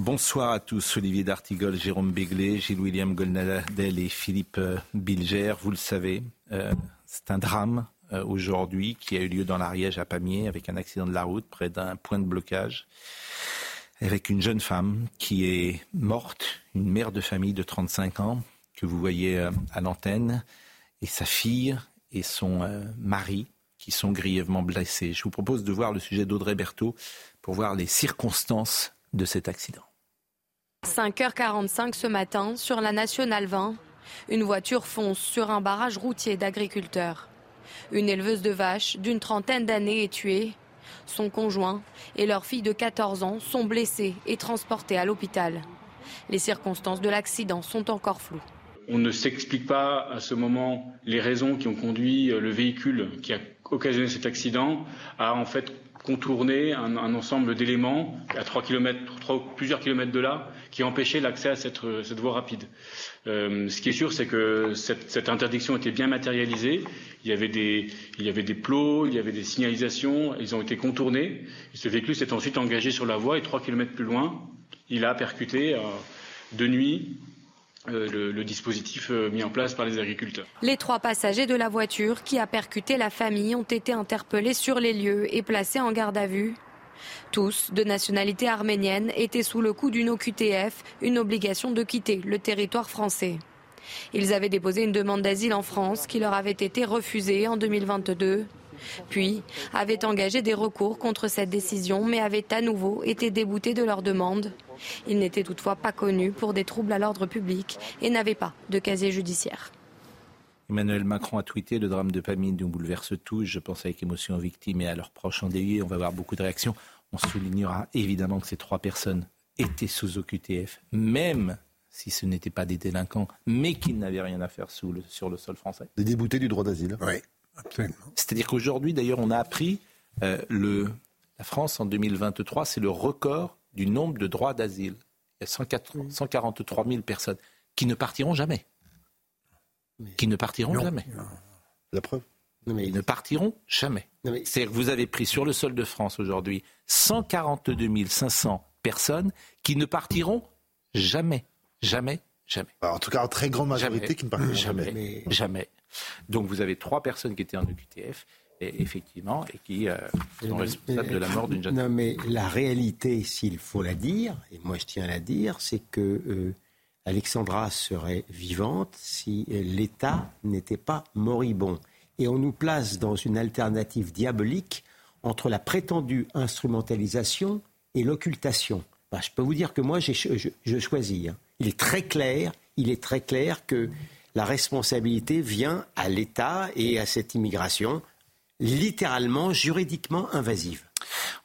Bonsoir à tous, Olivier D'Artigol, Jérôme Béglé, Gilles-William Golnadel et Philippe euh, Bilger. Vous le savez, euh, c'est un drame euh, aujourd'hui qui a eu lieu dans l'Ariège à Pamiers avec un accident de la route près d'un point de blocage avec une jeune femme qui est morte, une mère de famille de 35 ans que vous voyez à l'antenne et sa fille et son mari qui sont grièvement blessés. Je vous propose de voir le sujet d'Audrey Berthaud pour voir les circonstances de cet accident. 5h45 ce matin, sur la Nationale 20, une voiture fonce sur un barrage routier d'agriculteurs. Une éleveuse de vaches d'une trentaine d'années est tuée. Son conjoint et leur fille de 14 ans sont blessés et transportés à l'hôpital. Les circonstances de l'accident sont encore floues. On ne s'explique pas à ce moment les raisons qui ont conduit le véhicule qui a occasionné cet accident à en fait contourner un, un ensemble d'éléments à 3 km, 3, plusieurs kilomètres de là qui empêchaient l'accès à cette, cette, voie rapide. Euh, ce qui est sûr, c'est que cette, interdiction était bien matérialisée. Il y, avait des, plots, il y avait des signalisations, ils ont été contournés. Ce véhicule s'est ensuite engagé sur la voie et 3 km plus loin, il a percuté euh, de nuit euh, le, dispositif euh, mis en place par les agriculteurs. Les trois passagers de la voiture qui a percuté la famille ont été interpellés sur les lieux et placés en garde à vue. Tous, de nationalité arménienne, étaient sous le coup d'une OQTF, une obligation de quitter le territoire français. Ils avaient déposé une demande d'asile en France qui leur avait été refusée en 2022 puis avaient engagé des recours contre cette décision, mais avaient à nouveau été déboutés de leur demande. Ils n'étaient toutefois pas connus pour des troubles à l'ordre public et n'avaient pas de casier judiciaire. Emmanuel Macron a tweeté le drame de famille nous bouleverse tous. Je pense avec émotion aux victimes et à leurs proches endeuillés. On va avoir beaucoup de réactions. On soulignera évidemment que ces trois personnes étaient sous OQTF, même si ce n'étaient pas des délinquants, mais qu'ils n'avaient rien à faire sous le, sur le sol français. Des déboutés du droit d'asile. Oui. Absolument. C'est-à-dire qu'aujourd'hui, d'ailleurs, on a appris euh, le, la France en 2023, c'est le record du nombre de droits d'asile. Il y a 104, 143 000 personnes qui ne partiront jamais. Mais qui ne partiront non, jamais. La preuve mais... Ils ne partiront jamais. Mais... C'est-à-dire que vous avez pris sur le sol de France aujourd'hui 142 500 personnes qui ne partiront jamais. Jamais. Jamais. Alors, en tout cas, en très grande majorité jamais. qui ne partiront jamais. jamais. Jamais. Donc vous avez trois personnes qui étaient en EQTF, et, effectivement, et qui euh, sont responsables de la mort d'une jeune non, femme. mais la réalité, s'il faut la dire, et moi je tiens à la dire, c'est que euh, Alexandra serait vivante si l'État n'était pas moribond. Et on nous place dans une alternative diabolique entre la prétendue instrumentalisation et l'occultation. Ben, je peux vous dire que moi, je, je, choisis. Hein. Il est très clair, il est très clair que la responsabilité vient à l'État et à cette immigration littéralement, juridiquement invasive.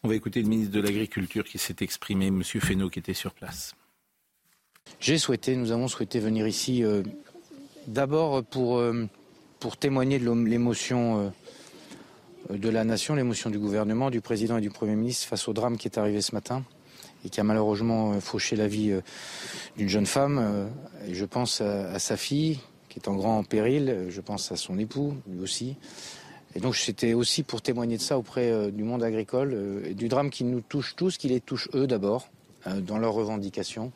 On va écouter le ministre de l'Agriculture qui s'est exprimé, M. Fesneau, qui était sur place. J'ai souhaité, nous avons souhaité venir ici euh, d'abord pour, euh, pour témoigner de l'émotion euh, de la nation, l'émotion du gouvernement, du président et du Premier ministre face au drame qui est arrivé ce matin et qui a malheureusement fauché la vie d'une jeune femme. Et je pense à, sa fille qui est en grand péril, je pense à son époux, lui aussi. Et donc c'était aussi pour témoigner de ça auprès euh, du monde agricole, euh, et du drame qui nous touche tous, qui les touche eux d'abord, euh, dans leurs revendications,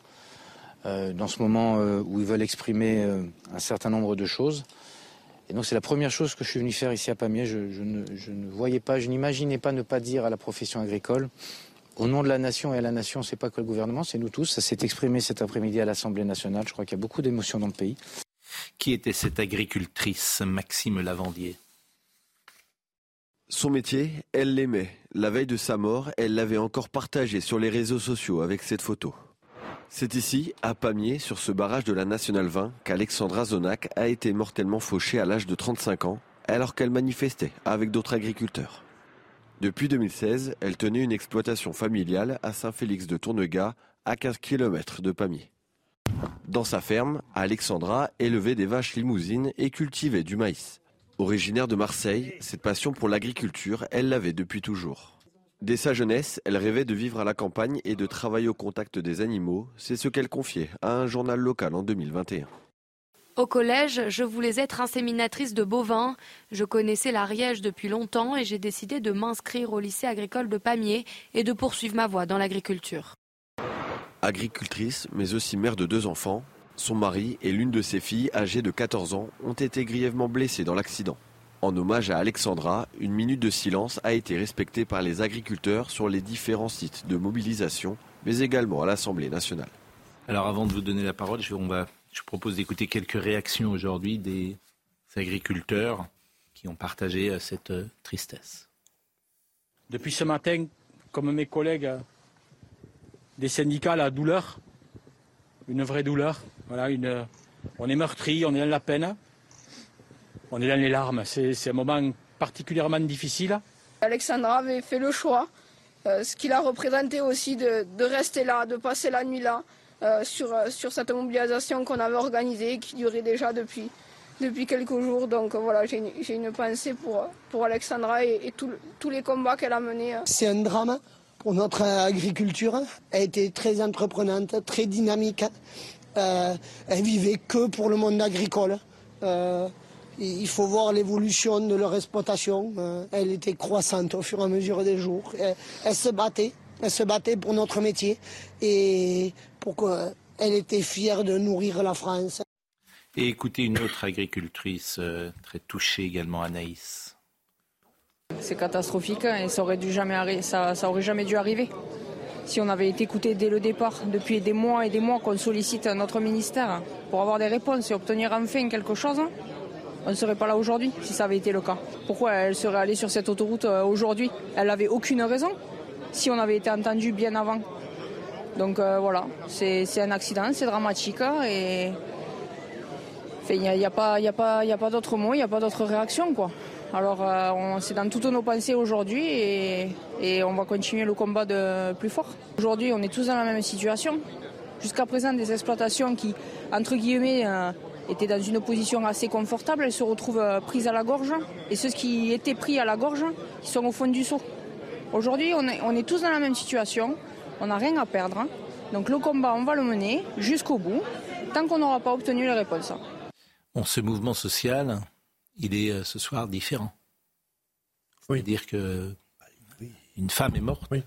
euh, dans ce moment euh, où ils veulent exprimer euh, un certain nombre de choses. Et donc c'est la première chose que je suis venu faire ici à Pamiers. Je, je, ne, je ne, voyais pas, je n'imaginais pas ne pas dire à la profession agricole, au nom de la nation et à la nation, c'est pas que le gouvernement, c'est nous tous. Ça s'est exprimé cet après-midi à l'Assemblée nationale. Je crois qu'il y a beaucoup d'émotions dans le pays. Qui était cette agricultrice, Maxime Lavandier? Son métier, elle l'aimait. La veille de sa mort, elle l'avait encore partagé sur les réseaux sociaux avec cette photo. C'est ici, à Pamiers, sur ce barrage de la Nationale 20, qu'Alexandra Zonac a été mortellement fauchée à l'âge de 35 ans, alors qu'elle manifestait avec d'autres agriculteurs. Depuis 2016, elle tenait une exploitation familiale à Saint-Félix de Tournegas, à 15 km de Pamiers. Dans sa ferme, Alexandra élevait des vaches limousines et cultivait du maïs. Originaire de Marseille, cette passion pour l'agriculture, elle l'avait depuis toujours. Dès sa jeunesse, elle rêvait de vivre à la campagne et de travailler au contact des animaux. C'est ce qu'elle confiait à un journal local en 2021. Au collège, je voulais être inséminatrice de bovins. Je connaissais l'Ariège depuis longtemps et j'ai décidé de m'inscrire au lycée agricole de Pamiers et de poursuivre ma voie dans l'agriculture. Agricultrice, mais aussi mère de deux enfants, son mari et l'une de ses filles, âgées de 14 ans, ont été grièvement blessés dans l'accident. En hommage à Alexandra, une minute de silence a été respectée par les agriculteurs sur les différents sites de mobilisation, mais également à l'Assemblée nationale. Alors avant de vous donner la parole, je, on va, je propose d'écouter quelques réactions aujourd'hui des agriculteurs qui ont partagé euh, cette euh, tristesse. Depuis ce matin, comme mes collègues euh, des syndicats, la douleur, une vraie douleur. Voilà, une, on est meurtri, on est dans la peine on est dans les larmes. C'est un moment particulièrement difficile. Alexandra avait fait le choix, euh, ce qu'il a représenté aussi de, rester là, de passer la nuit là, euh, sur, euh, sur cette mobilisation qu'on avait organisée, qui durait déjà depuis, depuis quelques jours. Donc voilà, j'ai une, une, pensée pour, pour Alexandra et, tous les combats qu'elle a menés. C'est un drame pour notre agriculture. Elle était très entreprenante, très dynamique. elle vivait que pour le monde agricole il faut voir l'évolution de leur exploitation. Euh, elle était croissante au fur et à mesure des jours. Elle, se battait, elle se battait pour notre métier et pour qu'elle était fière de nourrir la France. Et écoutez une autre agricultrice euh, très touchée également, Anaïs. C'est catastrophique hein, et ça aurait, dû jamais, ça, ça aurait jamais dû arriver. Si on avait été écouté dès le départ, depuis des mois et des mois qu'on sollicite notre ministère pour avoir des réponses et obtenir enfin quelque chose, on ne serait pas là aujourd'hui si ça avait été le cas. Pourquoi elle serait allée sur cette autoroute euh, aujourd'hui? Elle n'avait aucune raison si on avait été entendu bien avant. Donc euh, voilà, c'est un accident, c'est dramatique et il n'y a, a, pas, pas, d'autre mot, il n'y a pas d'autre réaction. Quoi. Alors euh, c'est dans toutes nos pensées aujourd'hui et, et, on va continuer le combat de plus fort. Aujourd'hui on est tous dans la même situation. Jusqu'à présent des exploitations qui, entre guillemets, étaient dans une position assez confortable, elles se retrouvent euh, prises à la gorge. Et ceux qui étaient pris à la gorge, ils sont au fond du seau. Aujourd'hui, on est, on est tous dans la même situation, on n'a rien à perdre. Donc le combat, on va le mener jusqu'au bout, tant qu'on n'aura pas obtenu les réponses. Bon, ce mouvement social, il est euh, ce soir différent. C'est-à-dire que une femme est morte. Oui.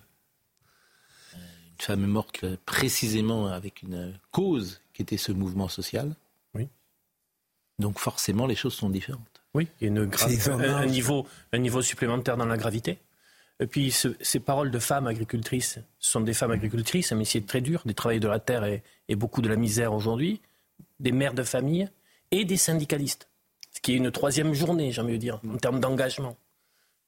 Euh, une femme est morte précisément avec une cause qui était ce mouvement social. Donc forcément, les choses sont différentes. Oui, il y a une un, niveau, un niveau supplémentaire dans la gravité. Et puis ces paroles de femmes agricultrices, ce sont des femmes agricultrices, mais c'est très dur, des travailleurs de la terre et, beaucoup de la misère aujourd'hui, des mères de famille et des syndicalistes. Ce qui est une troisième journée, j'ai envie de dire, en termes d'engagement.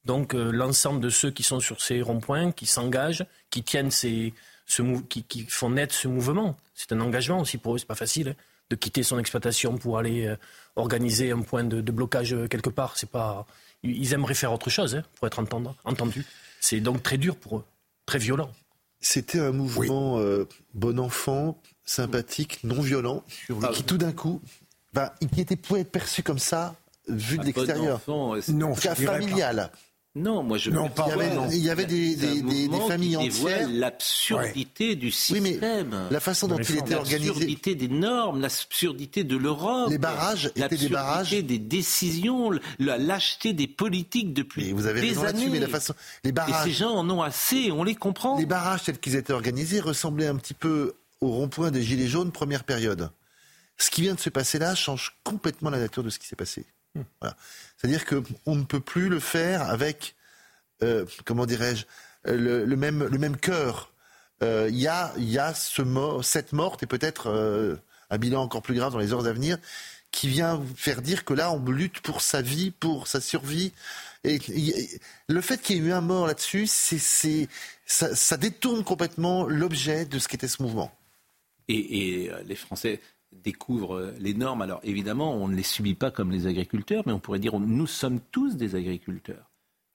Donc euh, l'ensemble de ceux qui sont sur ces ronds-points, qui s'engagent, qui tiennent ces, ce, qui, qui, font naître ce mouvement, c'est un engagement aussi pour eux, c'est pas facile. Hein de quitter son exploitation pour aller euh, organiser un point de, blocage euh, quelque part. C'est pas, ils aimeraient faire autre chose hein, pour être entendus. C'est donc très dur pour eux, très violent. C'était un mouvement euh, bon enfant, sympathique, non violent, qui tout d'un coup, bah, qui était, pouvait être perçu comme ça, vu de l'extérieur. Non, familial. Non, moi je non, pas il y avait des, des, des, familles entières. L'absurdité du système. Oui, mais la façon dont il était organisé. L'absurdité des normes, l'absurdité de l'Europe. Les barrages étaient des barrages. des décisions, la lâcheté des politiques depuis vous avez des années. Mais la façon, les barrages. Et ces gens en ont assez, on les comprend. Les barrages tels qu'ils étaient organisés ressemblaient un petit peu au rond-point des Gilets jaunes première période. Ce qui vient de se passer là change complètement la nature de ce qui s'est passé. C'est-à-dire qu'on ne peut plus le faire avec, euh, comment dirais-je, euh, le, même, le même cœur. Euh, il y, a, y a ce cette morte et peut-être un bilan encore plus grave dans les heures à venir qui vient faire dire que là, on lutte pour sa vie, pour sa survie. Et, le fait qu'il y ait eu un mort là-dessus, c'est, ça, détourne complètement l'objet de ce qu'était ce mouvement. Et les Français découvrent les normes. Alors évidemment, on ne les subit pas comme les agriculteurs, mais on pourrait dire nous sommes tous des agriculteurs.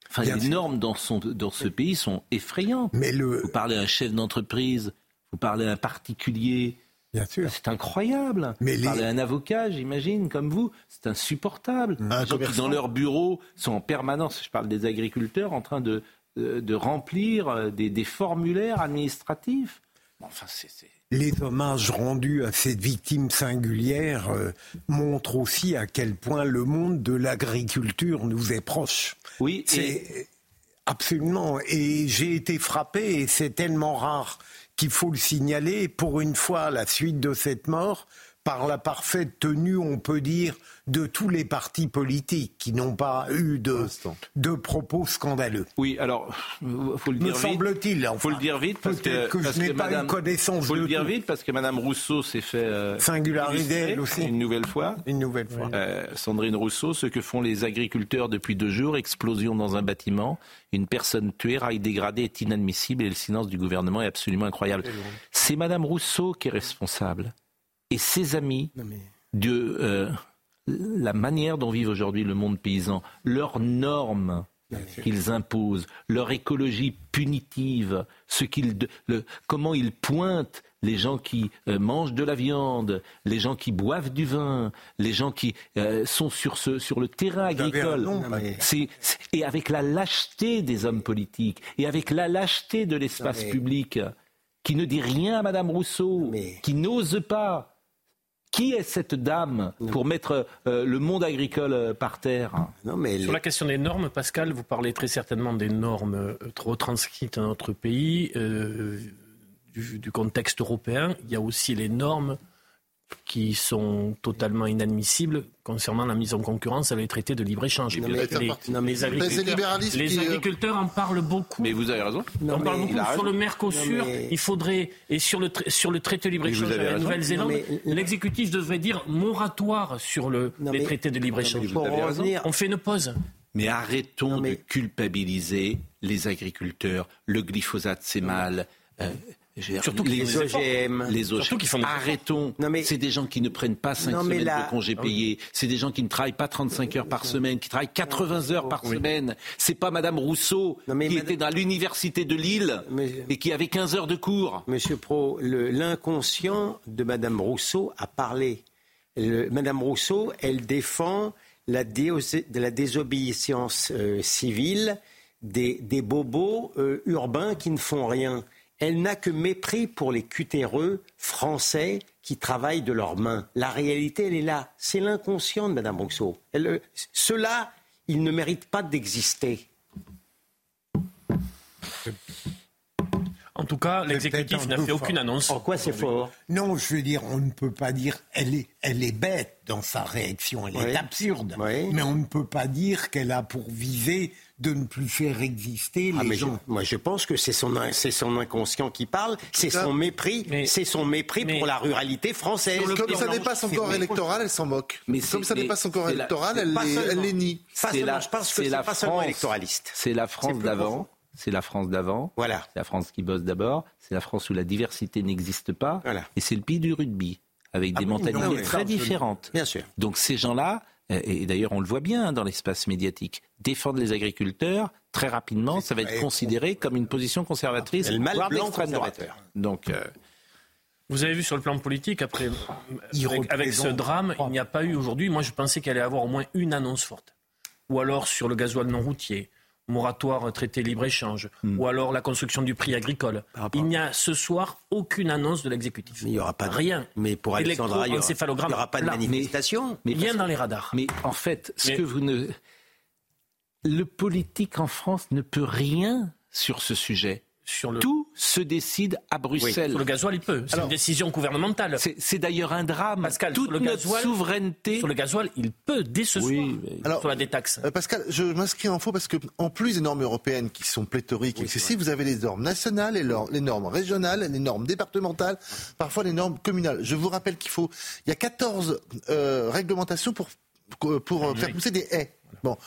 Enfin, les normes dans, son, dans ce pays sont effrayantes. Mais le... Vous parlez à un chef d'entreprise, vous parlez à un particulier. Bien sûr. C'est incroyable. Mais vous parlez à un avocat, j'imagine, comme vous. C'est insupportable. Un les gens qui, dans leur bureau, sont en permanence, je parle des agriculteurs, en train de, de, remplir euh, des, des, formulaires administratifs. Enfin, c'est les hommages rendus à cette victime singulière euh, montrent aussi à quel point le monde de l'agriculture nous est proche. Oui, c'est absolument. Et j'ai été frappé, et c'est tellement rare qu'il faut le signaler. Pour une fois, la suite de cette mort, par la parfaite tenue, on peut dire, de tous les partis politiques qui n'ont pas eu de, de propos scandaleux. Oui, alors, faut le dire vite. semble-t-il. Enfin, faut le dire vite parce que, que je n'ai pas eu connaissance. Faut le dire vite parce que Madame Rousseau s'est fait euh, singulariser aussi une nouvelle fois. Une nouvelle fois. Euh, Sandrine Rousseau, ce que font les agriculteurs depuis deux jours, explosion dans un bâtiment, une personne tuée, rail dégradé est inadmissible et le silence du gouvernement est absolument incroyable. C'est Madame Rousseau qui est responsable et ses amis de euh, la manière dont vivent aujourd'hui le monde paysan, leurs normes qu'ils imposent, leur écologie punitive, ce qu'ils, le, comment ils pointent les gens qui euh, mangent de la viande, les gens qui boivent du vin, les gens qui euh, sont sur, ce, sur le terrain agricole. et avec la lâcheté des hommes politiques, et avec la lâcheté de l'espace public, qui ne dit rien à Madame Rousseau, qui n'ose pas, qui est cette dame pour mettre euh, le monde agricole euh, par terre? Non, mais Sur la question des normes, Pascal, vous parlez très certainement des normes euh, trop transcrites dans notre pays, du, du, contexte européen. Il y a aussi les normes qui sont totalement inadmissibles concernant la mise en concurrence avec les traités de libre-échange. Les, agriculteurs, en parlent beaucoup. Mais vous avez raison. On parle beaucoup sur le Mercosur. Il faudrait, et sur le, sur le traité de libre-échange avec la Nouvelle-Zélande, l'exécutif devrait dire moratoire sur le, les traités de libre-échange. On fait une pause. Mais arrêtons de culpabiliser les agriculteurs. Le glyphosate, c'est mal. Euh, Surtout les OGM. Les OGM. Surtout font Arrêtons. C'est des gens qui ne prennent pas 5 semaines de congés payés. C'est des gens qui ne travaillent pas 35 heures par semaine, qui travaillent 80 heures par semaine. C'est pas Madame Rousseau qui était dans l'université de Lille et qui avait 15 heures de cours. Monsieur Pro, l'inconscient de Madame Rousseau a parlé. Madame Rousseau, elle défend la, la désobéissance euh, civile des, des bobos euh, urbains qui ne font rien elle n'a que mépris pour les cutéreux français qui travaillent de leurs mains. La réalité, elle est là. C'est l'inconscient de Mme Rousseau. Euh, Ceux-là, ils ne méritent pas d'exister. En tout cas, l'exécutif n'a fait aucune annonce. Pourquoi c'est fort? Non, je veux dire, on ne peut pas dire elle est, elle est bête dans sa réaction, elle est absurde. Mais on ne peut pas dire qu'elle a pour visée de ne plus faire exister ah, les gens. moi, je pense que c'est son, c'est son inconscient qui parle, c'est son mépris, c'est son mépris pour la ruralité française. Comme ça n'est pas son corps électoral, elle s'en moque. Mais comme ça n'est pas son corps électoral, elle, les, nie. C'est la, je pense que c'est la France électoraliste. C'est la France d'avant. C'est la France d'avant. Voilà. C'est la France qui bosse d'abord. C'est la France où la diversité n'existe pas. Et c'est le pays du rugby avec des ah mentalités très différentes. Bien sûr. Donc ces gens-là, et d'ailleurs on le voit bien dans l'espace médiatique, défendre les agriculteurs, très rapidement, ça va être considéré comme une position conservatrice, voire d'extrême droite. Donc, euh, Vous avez vu sur le plan politique, après, avec, ce drame, il n'y a pas eu aujourd'hui, moi je pensais qu'il allait y avoir au moins une annonce forte. Ou alors sur le gasoil non routier, moratoire traité libre-échange, hmm. ou alors la construction du prix agricole. Il n'y a ce soir aucune annonce de l'exécutif. Il n'y aura pas rien. Mais pour Alexandra, il n'y aura, pas de manifestation. Mais, rien dans les radars. Mais en fait, ce que vous ne, le politique en France ne peut rien sur ce sujet. Sur le... Tout se décide à Bruxelles. Sur le gasoil, il peut. C'est une décision gouvernementale. C'est d'ailleurs un drame. Pascal, Toute le notre souveraineté. Sur le gasoil, il peut dès ce soir. Alors, sur la détaxe. Euh, Pascal, je m'inscris en faux parce que en plus des normes européennes qui sont pléthoriques et excessives, vous avez les normes nationales, les, les normes régionales, les normes départementales, parfois les normes communales. Je vous rappelle qu'il faut, il y a 14 euh, réglementations pour pour faire pousser des haies. Bon,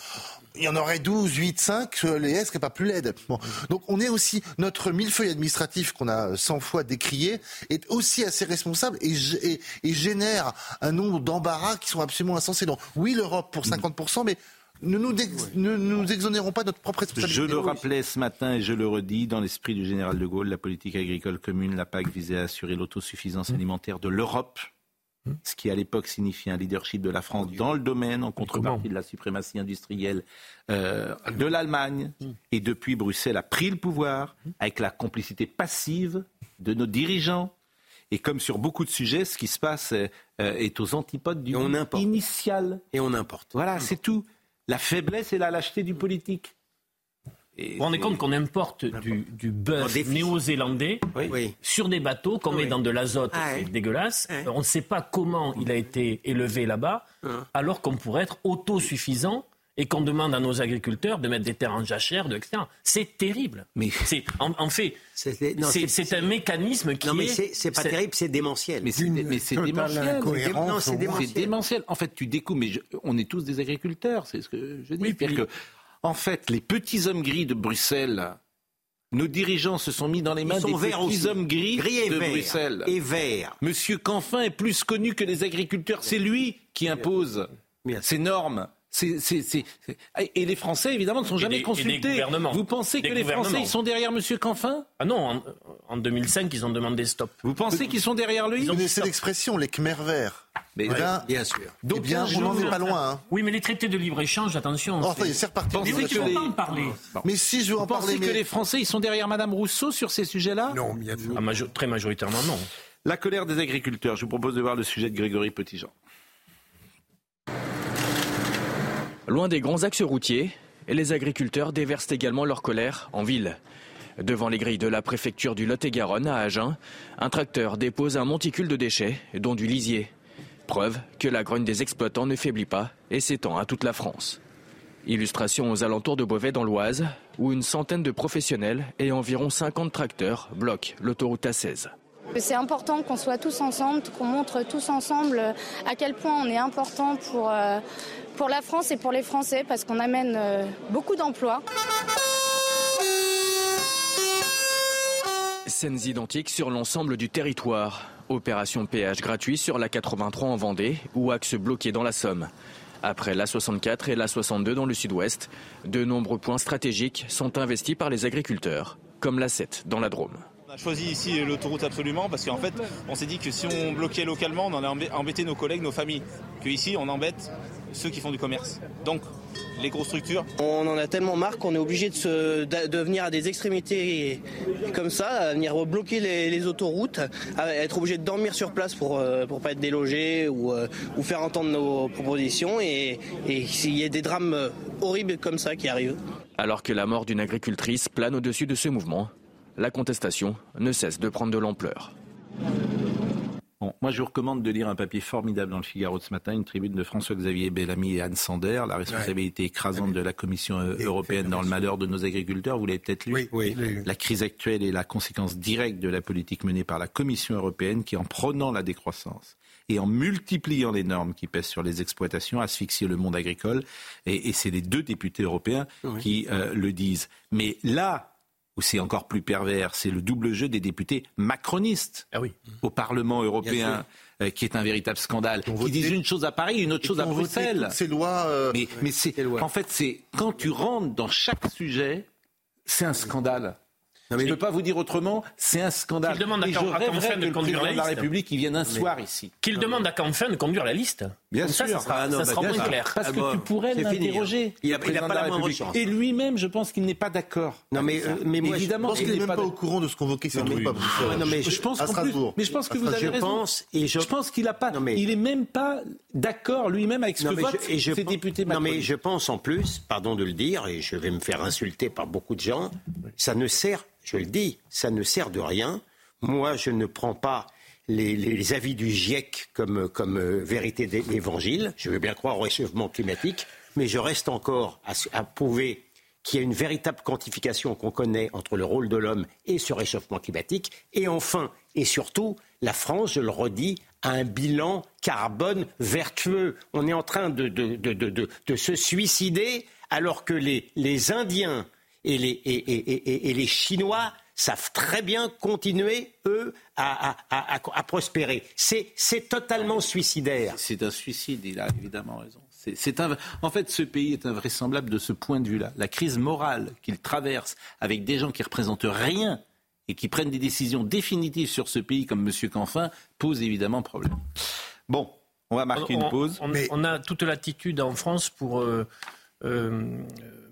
il y en aurait 12, 8, 5, les S seraient pas plus laides. Bon. Donc on est aussi, notre millefeuille administratif qu'on a 100 fois décrié, est aussi assez responsable et, et, génère un nombre d'embarras qui sont absolument insensés. Donc oui, l'Europe pour 50%, mais ne nous, ne nous exonérons pas de notre propre responsabilité. Je le rappelais ce matin et je le redis, dans l'esprit du général de Gaulle, la politique agricole commune, la PAC visait à assurer l'autosuffisance mmh. alimentaire de l'Europe. Ce qui à l'époque signifiait un leadership de la France dans le domaine, en contrepartie de la suprématie industrielle euh, de l'Allemagne. Mmh. Et depuis, Bruxelles a pris le pouvoir avec la complicité passive de nos dirigeants. Et comme sur beaucoup de sujets, ce qui se passe euh, est aux antipodes du initial. Et on importe. Voilà, c'est tout la faiblesse et la lâcheté du politique. Vous vous rendez compte qu'on importe du, du bœuf néo-zélandais sur des bateaux qu'on met dans de l'azote, ah c'est dégueulasse. On ne sait pas comment il a été élevé là-bas, ah. alors qu'on pourrait être autosuffisant et qu'on demande à nos agriculteurs de mettre des terres en jachère, de, etc. C'est terrible. Mais c'est en, fait, c'est un mécanisme qui non, mais c'est pas terrible, c'est démentiel. Mais c'est démentiel. Non, c'est démentiel. En fait, tu découvres. Mais on est tous des agriculteurs, c'est ce que je dis. que, en fait, les petits hommes gris de Bruxelles. Nos dirigeants se sont mis dans les mains des petits hommes gris, de Bruxelles. Et verts. Monsieur Canfin est plus connu que les agriculteurs. C'est lui qui impose ces normes. Et les Français, évidemment, ne sont jamais consultés. Vous pensez que les Français, ils sont derrière M. Canfin? Ah non, en, 2005, ils ont demandé stop. Vous pensez qu'ils sont derrière lui? Vous connaissez l'expression, les Khmer verts. Mais bien sûr. Donc, eh bien, on n'en est pas loin. Hein. Oui, mais les traités de libre-échange, attention. Oh, c'est reparti. Mais oui, les... en parler? Mais si je veux en Vous parler. Pensez que les Français, ils sont derrière Mme Rousseau sur ces sujets-là? Non, bien sûr. Ah, très majoritairement, non. La colère des agriculteurs. Je vous propose de voir le sujet de Grégory Petitjean. Loin des grands axes routiers, les agriculteurs déversent également leur colère en ville. Devant les grilles de la préfecture du Lot-et-Garonne à Agen, un tracteur dépose un monticule de déchets, dont du lisier. Preuve que la grogne des exploitants ne faiblit pas et s'étend à toute la France. Illustration aux alentours de Beauvais dans l'Oise, où une centaine de professionnels et environ 50 tracteurs bloquent l'autoroute A16. C'est important qu'on soit tous ensemble, qu'on montre tous ensemble à quel point on est important pour, euh, pour la France et pour les Français parce qu'on amène euh, beaucoup d'emplois. Scènes identiques sur l'ensemble du territoire. Opération péage gratuit sur la 83 en Vendée ou axe bloqué dans la Somme. Après la 64 et la 62 dans le sud-ouest, de nombreux points stratégiques sont investis par les agriculteurs, comme la 7 dans la Drôme. On a choisi ici l'autoroute absolument parce qu'en fait, on s'est dit que si on bloquait localement, on allait embêter nos collègues, nos familles. Que ici, on embête ceux qui font du commerce. Donc, les grosses structures. On en a tellement marre qu'on est obligé de, venir à des extrémités comme ça, à venir bloquer les, autoroutes, à être obligé de dormir sur place pour ne euh, pas être délogé ou, euh, ou, faire entendre nos propositions et, et s'il y a des drames horribles comme ça qui arrivent. Alors que la mort d'une agricultrice plane au-dessus de ce mouvement, la contestation ne cesse de prendre de l'ampleur. moi, je vous recommande de lire un papier formidable dans le Figaro de ce matin, une tribune de François-Xavier Bellamy et Anne Sander, la responsabilité écrasante de la Commission euh, européenne dans le malheur de nos agriculteurs. Vous l'avez peut-être lu. Oui, La crise actuelle est la conséquence directe de la politique menée par la Commission européenne qui, en prenant la décroissance et en multipliant les normes qui pèsent sur les exploitations, asphyxie le monde agricole. Et, c'est les deux députés européens qui euh, le disent. Mais là, où c'est encore plus pervers, c'est le double jeu des députés macronistes ah au Parlement européen. Euh, qui est un véritable scandale, qui disent une chose à Paris, une autre chose à Bruxelles. Ces lois. Euh, mais, c'est, en fait, c'est quand tu rentres dans chaque sujet, c'est un scandale. Je ne peux pas vous dire autrement, c'est un scandale. Qu'il demande à, Canfin de conduire la liste. la République qui vient un soir ici. Qu'il demande à Canfin de conduire la liste. Bien sûr. Ça, sera, ça sera moins clair. Parce que tu pourrais l'interroger. Il n'a pas la moindre chance. Et lui-même, je pense qu'il n'est pas d'accord. Non, mais, euh, mais moi, évidemment, je pense qu'il n'est même pas au courant de ce convoqué cette nuit. Non, mais je pense Mais je pense que vous avez raison. Je pense qu'il n'a pas. Il est même pas d'accord lui-même avec ce que votent ses députés. Non, mais je pense en plus, pardon de le dire, et je vais me faire insulter par beaucoup de gens, ça ne sert je le dis, ça ne sert de rien. Moi, je ne prends pas les, avis du GIEC comme, comme euh, vérité d'évangile. Je veux bien croire au réchauffement climatique, mais je reste encore à, prouver qu'il y a une véritable quantification qu'on connaît entre le rôle de l'homme et ce réchauffement climatique. Et enfin, et surtout, la France, je le redis, a un bilan carbone vertueux. On est en train de, de, se suicider alors que les Indiens et les, et, les Chinois savent très bien continuer, eux, à, à, prospérer. C'est totalement suicidaire. C'est un suicide, il a évidemment raison. C'est un, en fait, ce pays est invraisemblable de ce point de vue-là. La crise morale qu'il traverse avec des gens qui représentent rien et qui prennent des décisions définitives sur ce pays comme M. Canfin pose évidemment problème. Bon, on va marquer une pause. On, on, a toute l'attitude en France pour euh, euh,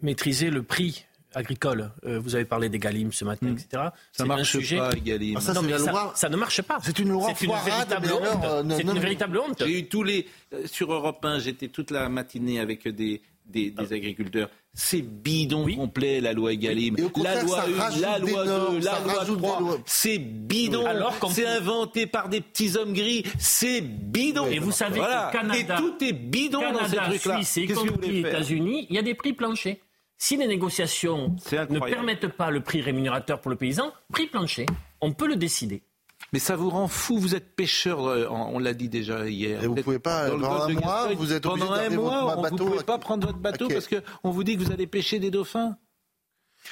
maîtriser le prix agricole. Euh, vous avez parlé des Galim ce matin, hmm. etc. Ça marche pas, Galim. Ah, ça, non, mais ça, ça, ne marche pas. C'est une loi C'est une véritable honte. Euh, c'est une véritable honte. J'ai eu tous les euh, sur Europe 1. J'étais toute la matinée avec des des, des ah. agriculteurs. C'est bidon complet la loi Egalim. La loi 1, la loi 2, la loi 3. C'est bidon. C'est inventé par des petits hommes gris. C'est bidon. Et vous savez voilà. Canada, et tout est bidon Canada, dans ces trucs-là. Suisse et États-Unis, il y a des prix planchers. Si les négociations ne permettent pas le prix rémunérateur pour le paysan, prix plancher, on peut le décider. Mais ça vous rend fou, vous êtes pêcheur, euh, on l'a dit déjà hier. Et vous ne pouvez pas, pendant un mois, vous êtes Pendant un mois, vous ne pouvez pas prendre votre bateau parce qu'on vous dit que vous allez pêcher des dauphins.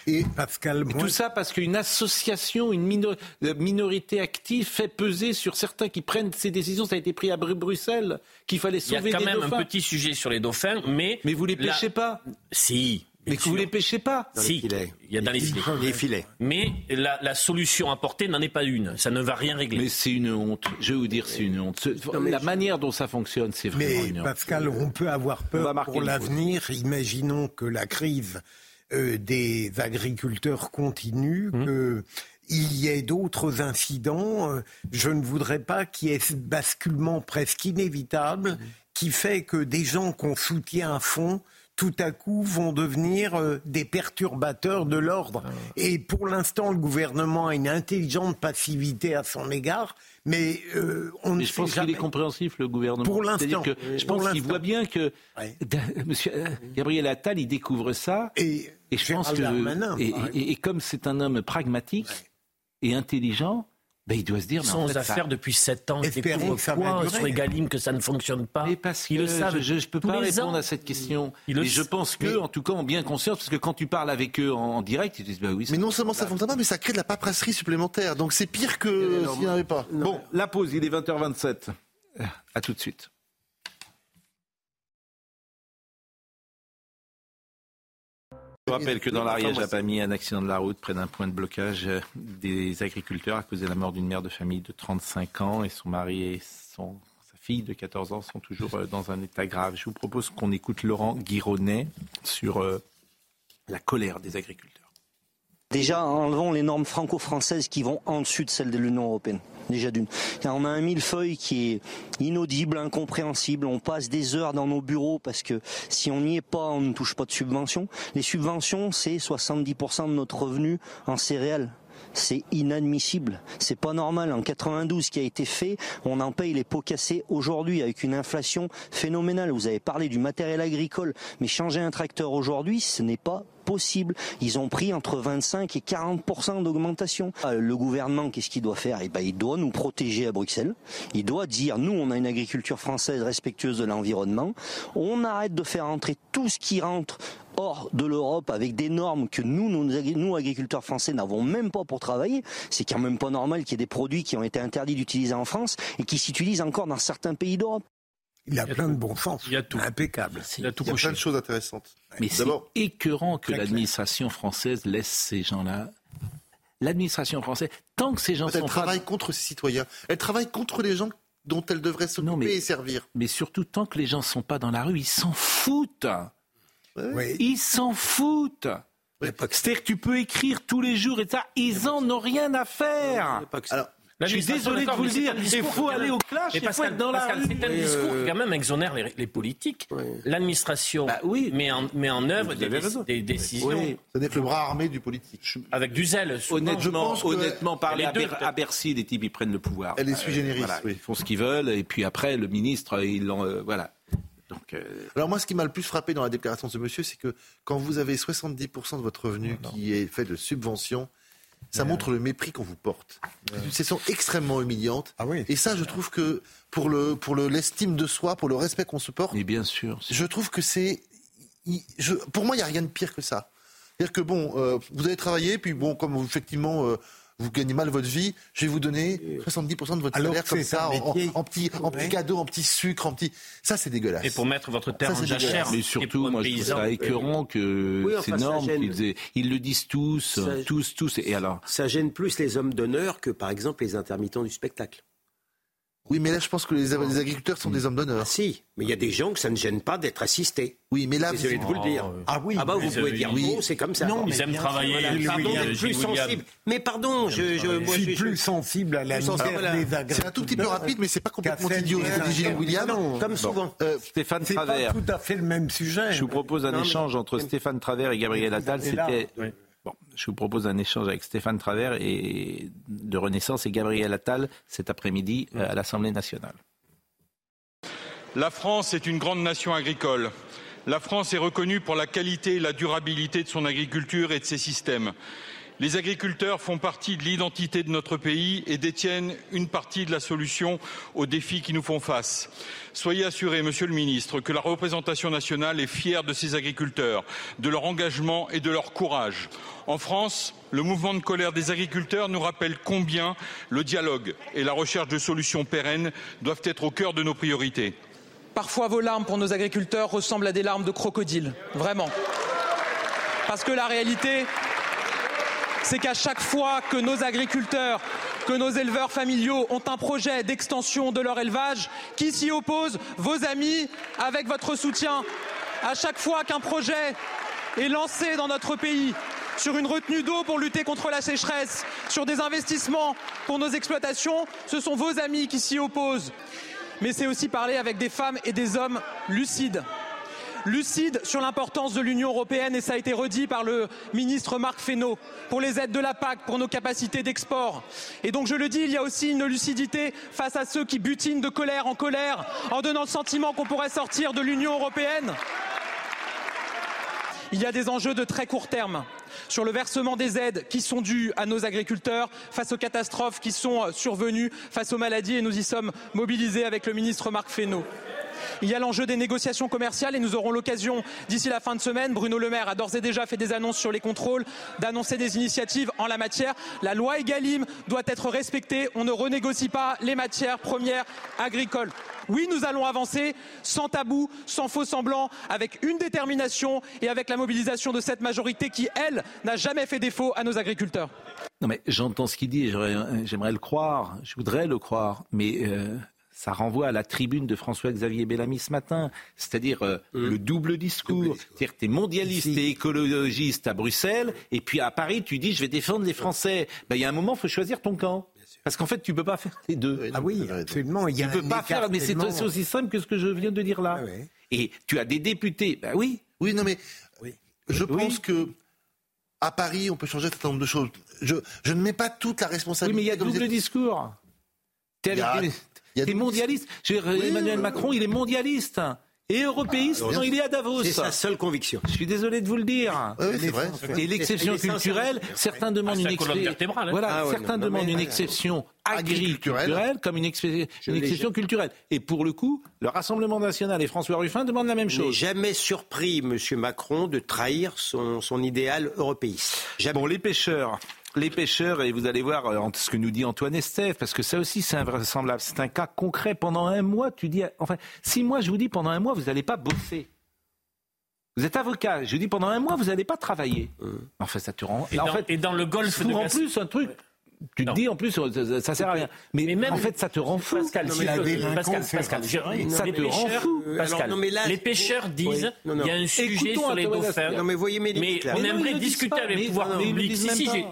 Et Pascal, tout ça parce qu'une association, une euh, minorité active fait peser sur certains qui prennent ces décisions. Ça a été pris à Bruxelles qu'il fallait sauver des dauphins. Il y a quand même un petit sujet sur les dauphins, mais mais vous les pêchez pas. Si, mais que vous ne les pêchez pas Si, il y a dans les filets. Les filets. Mais la, la solution apportée n'en est pas une. Ça ne va rien régler. Mais c'est une honte. Je vais vous dire, c'est une honte. la manière dont ça fonctionne, c'est vraiment une honte. Pascal, on peut avoir peur pour l'avenir. Imaginons que la crise euh, des agriculteurs continue, hum. que il y ait d'autres incidents. Euh, je ne voudrais pas qu'il y ait ce basculement presque inévitable hum. qui fait que des gens qu'on soutient à fond tout à coup vont devenir euh, des perturbateurs de l'ordre. Ah. Et pour l'instant, le gouvernement a une intelligente passivité à son égard, mais euh, on mais je pense qu'il est compréhensif, le gouvernement. Pour l'instant. Je pense qu'il voit bien que Monsieur euh, Gabriel Attal, il découvre ça. Et, je pense que. et, comme c'est un homme pragmatique et intelligent, ben, il doit se dire. Sans affaires depuis 7 ans. Ça va sur les Galimes que ça ne fonctionne pas. Mais parce que je ne peux pas répondre à cette question. Et je pense qu'eux, en tout cas, ont bien conscience, parce que quand tu parles avec eux en, direct, ils disent bah oui. Mais non seulement ça fonctionne pas, mais ça crée de la paperasserie supplémentaire. Donc c'est pire que s'il n'y en avait pas. Bon, la pause, il est 20h27. À tout de suite. Je rappelle que dans l'Ariège a pas mis un accident de la route près d'un point de blocage des agriculteurs a causé la mort d'une mère de famille de 35 ans et son mari et son, sa fille de 14 ans sont toujours euh, dans un état grave. Je vous propose qu'on écoute Laurent Guironnet sur euh, la colère des agriculteurs. Déjà, enlevons les normes franco-françaises qui vont en dessus de celles de l'Union européenne. Déjà d'une. On a un millefeuille qui est inaudible, incompréhensible. On passe des heures dans nos bureaux parce que si on n'y est pas, on ne touche pas de subventions. Les subventions, c'est 70% de notre revenu en céréales. C'est inadmissible. C'est pas normal. En 92, ce qui a été fait, on en paye les pots cassés aujourd'hui avec une inflation phénoménale. Vous avez parlé du matériel agricole, mais changer un tracteur aujourd'hui, ce n'est pas possible. Ils ont pris entre 25 et 40% d'augmentation. Euh, le gouvernement, qu'est-ce qu'il doit faire? Eh ben, il doit nous protéger à Bruxelles. Il doit dire, nous, on a une agriculture française respectueuse de l'environnement. On arrête de faire entrer tout ce qui rentre hors de l'Europe avec des normes que nous, nous, agriculteurs français, n'avons même pas pour travailler. C'est quand même pas normal qu'il y ait des produits qui ont été interdits d'utiliser en France et qui s'utilisent encore dans certains pays d'Europe. Il y a, plein de bon sens. Il y a tout. Impeccable. Il y a, tout il y a plein de choses intéressantes. Mais c'est écœurant que l'administration française laisse ces gens-là. L'administration française, tant que ces gens elle travaille contre ses citoyens. Elle travaille contre les gens dont elle devrait s'occuper et servir. Mais surtout, tant que les gens ne sont pas dans la rue, ils s'en foutent. Ils s'en foutent. C'est-à-dire que tu peux écrire tous les jours et ça, ils en ont rien à faire. Alors, je suis désolé de vous le dire. Il faut aller au clash, il faut être dans la rue. C'est un discours qui quand même exonère les, politiques. L'administration bah oui. met, en, met en œuvre des, décisions. Oui. Ça n'est que le bras armé du politique. Avec du zèle. Honnêtement, honnêtement parler à, Bercy, les types ils prennent le pouvoir. Elle est sui generis. Ils font ce qu'ils veulent et puis après le ministre, il en, euh, voilà. Donc, euh, Alors moi, ce qui m'a le plus frappé dans la déclaration de ce monsieur, c'est que quand vous avez 70% de votre revenu qui est fait de subventions, ça montre le mépris qu'on vous porte. C'est sont extrêmement humiliantes. Ah oui. Et ça, je trouve que pour le pour le l'estime de soi, pour le respect qu'on se porte. Mais bien sûr. Je trouve que c'est, pour moi, il n'y a rien de pire que ça. C'est-à-dire que bon, euh, vous avez travaillé, puis bon, comme effectivement. Euh, vous gagnez mal votre vie, je vais vous donner 70% de votre Alors salaire comme ça, en, en petits en petits Ouais. cadeaux, en petits sucres, en petits... Ça, c'est dégueulasse. Et pour mettre votre terre Ça, en c'est jachère. dégueulasse. Mais surtout, moi, je trouve ça écœurant que Oui, enfin, qu'ils aient- Ils le disent tous, Ça- tous, tous. Et alors Ça gêne plus les hommes d'honneur que, par exemple, les intermittents du spectacle. Oui, mais là, je pense que les, les agriculteurs sont des hommes d'honneur. Ah, si, mais il y a des gens que ça ne gêne pas d'être assistés. Oui, mais là, Désolé de vous le dire. Oh. Ah oui, Ah bah vous pouvez dire oui. c'est comme ça. Non, Ils mais aiment bien travailler. Pardon William, d'être plus Gilles William. sensible. Mais pardon, je, je, moi, je suis je- plus sensible à la Plus misère des agriculteurs. c'est un tout petit peu rapide, mais c'est pas complètement idiot. Gilles William. Non, comme souvent. Euh, Stéphane c'est pas Travers. tout à fait le même sujet. Je vous propose un échange entre Stéphane Travers et Gabriel Attal. C'était. Je vous propose un échange avec Stéphane Travers de Renaissance et Gabriel Attal cet après-midi euh, à l'Assemblée nationale. La France est une grande nation agricole. La France est reconnue pour la qualité et la durabilité de son agriculture et de ses systèmes. Les agriculteurs font partie de l'identité de notre pays et détiennent une partie de la solution aux défis qui nous font face. Soyez assuré, Monsieur le Ministre, que la représentation nationale est fière de ces agriculteurs, de leur engagement et de leur courage. En France, le mouvement de colère des agriculteurs nous rappelle combien le dialogue et la recherche de solutions pérennes doivent être au cœur de nos priorités. Parfois, vos larmes pour nos agriculteurs ressemblent à des larmes de crocodile. Vraiment. Parce que la réalité, c'est qu'à chaque fois que nos agriculteurs, que nos éleveurs familiaux ont un projet d'extension de leur élevage, qui s'y oppose Vos amis, avec votre soutien. À chaque fois qu'un projet est lancé dans notre pays, sur une retenue d'eau pour lutter contre la sécheresse, sur des investissements pour nos exploitations, ce sont vos amis qui s'y opposent mais c'est aussi parler avec des femmes et des hommes lucides. Lucides sur l'importance de l'Union européenne, et ça a été redit par le ministre Marc Fesneau, pour les aides de la PAC, pour nos capacités d'export. Et donc je le dis, il y a aussi une lucidité face à ceux qui butinent de colère en colère, en donnant le sentiment qu'on pourrait sortir de l'Union européenne. Il y a des enjeux de très court terme sur le versement des aides qui sont dues à nos agriculteurs face aux catastrophes qui sont survenues, face aux maladies et nous y sommes mobilisés avec le ministre Marc Fesneau. Il y a l'enjeu des négociations commerciales et nous aurons l'occasion d'ici la fin de semaine, Bruno Le Maire a d'ores et déjà fait des annonces sur les contrôles, d'annoncer des initiatives en la matière. La loi Egalim doit être respectée, on ne renégocie pas les matières premières agricoles. Oui, nous allons avancer sans tabou, sans faux semblants, avec une détermination et avec la mobilisation de cette majorité qui, elle, n'a jamais fait défaut à nos agriculteurs. Non mais j'entends ce qu'il dit, j'aimerais le croire, je voudrais le croire, mais euh, ça renvoie à la tribune de François-Xavier Bellamy ce matin, c'est-à-dire euh, le double discours. C'est-à-dire que tu es mondialiste et écologiste à Bruxelles, et puis à Paris, tu dis je vais défendre les Français. Ben, Il y a un moment, il faut choisir ton camp. Parce qu'en fait, tu peux pas faire les deux. Ah oui, absolument. Il y a tu peux un pas faire, mais c'est aussi simple que ce que je viens de dire là. Et tu as des députés, ben oui. Oui, non mais je pense que à Paris, on peut changer un certain nombre de choses. Je, je ne mets pas toute la Oui, responsabilité. mais il y a double discours. T'es double mondialiste. Je veux dire, Oui, Emmanuel oui, Macron, il est mondialiste. Et européiste Ah, quand il est à Davos. C'est sa seule conviction. Je suis désolé de vous le dire. C'est vrai. Et l'exception culturelle, certains demandent Ah, c'est une exception. vertébrale, hein. Voilà, Ah certains non, non, demandent une exception Agriculturelle. comme une, exception culturelle. Et pour le coup, le Rassemblement national et François Ruffin demandent la même Je n'ai chose. jamais surpris M. Macron de trahir son, son idéal européiste. Jamais. Bon, les pêcheurs. Les pêcheurs, et vous allez voir euh, ce que nous dit Antoine Estève, parce que ça aussi c'est invraisemblable. C'est un cas concret. Pendant un mois, tu dis, enfin, si moi je vous dis pendant un mois, vous n'allez pas bosser. Vous êtes avocat, je vous dis pendant un mois, vous n'allez pas travailler. Enfin, ça te rend. Et Là, en dans- fait, et dans le golfe de en plus un truc. Tu te Non. dis en plus, ça, ça- sert à rien. Mais, Mais même- en fait, ça te rend fou. Pascal, Non, mais Pascal, c'est Pascal, je- vrai. Ça les te rend pêcheurs, fou. Pascal, Alors, non, mais là, les pêcheurs disent Oui. Il y a un sujet Écoutons sur les dauphins. Non, mais voyez mes Mais limites, on Mais non, aimerait discuter pas. avec Mais mais le publics. disent Si, si,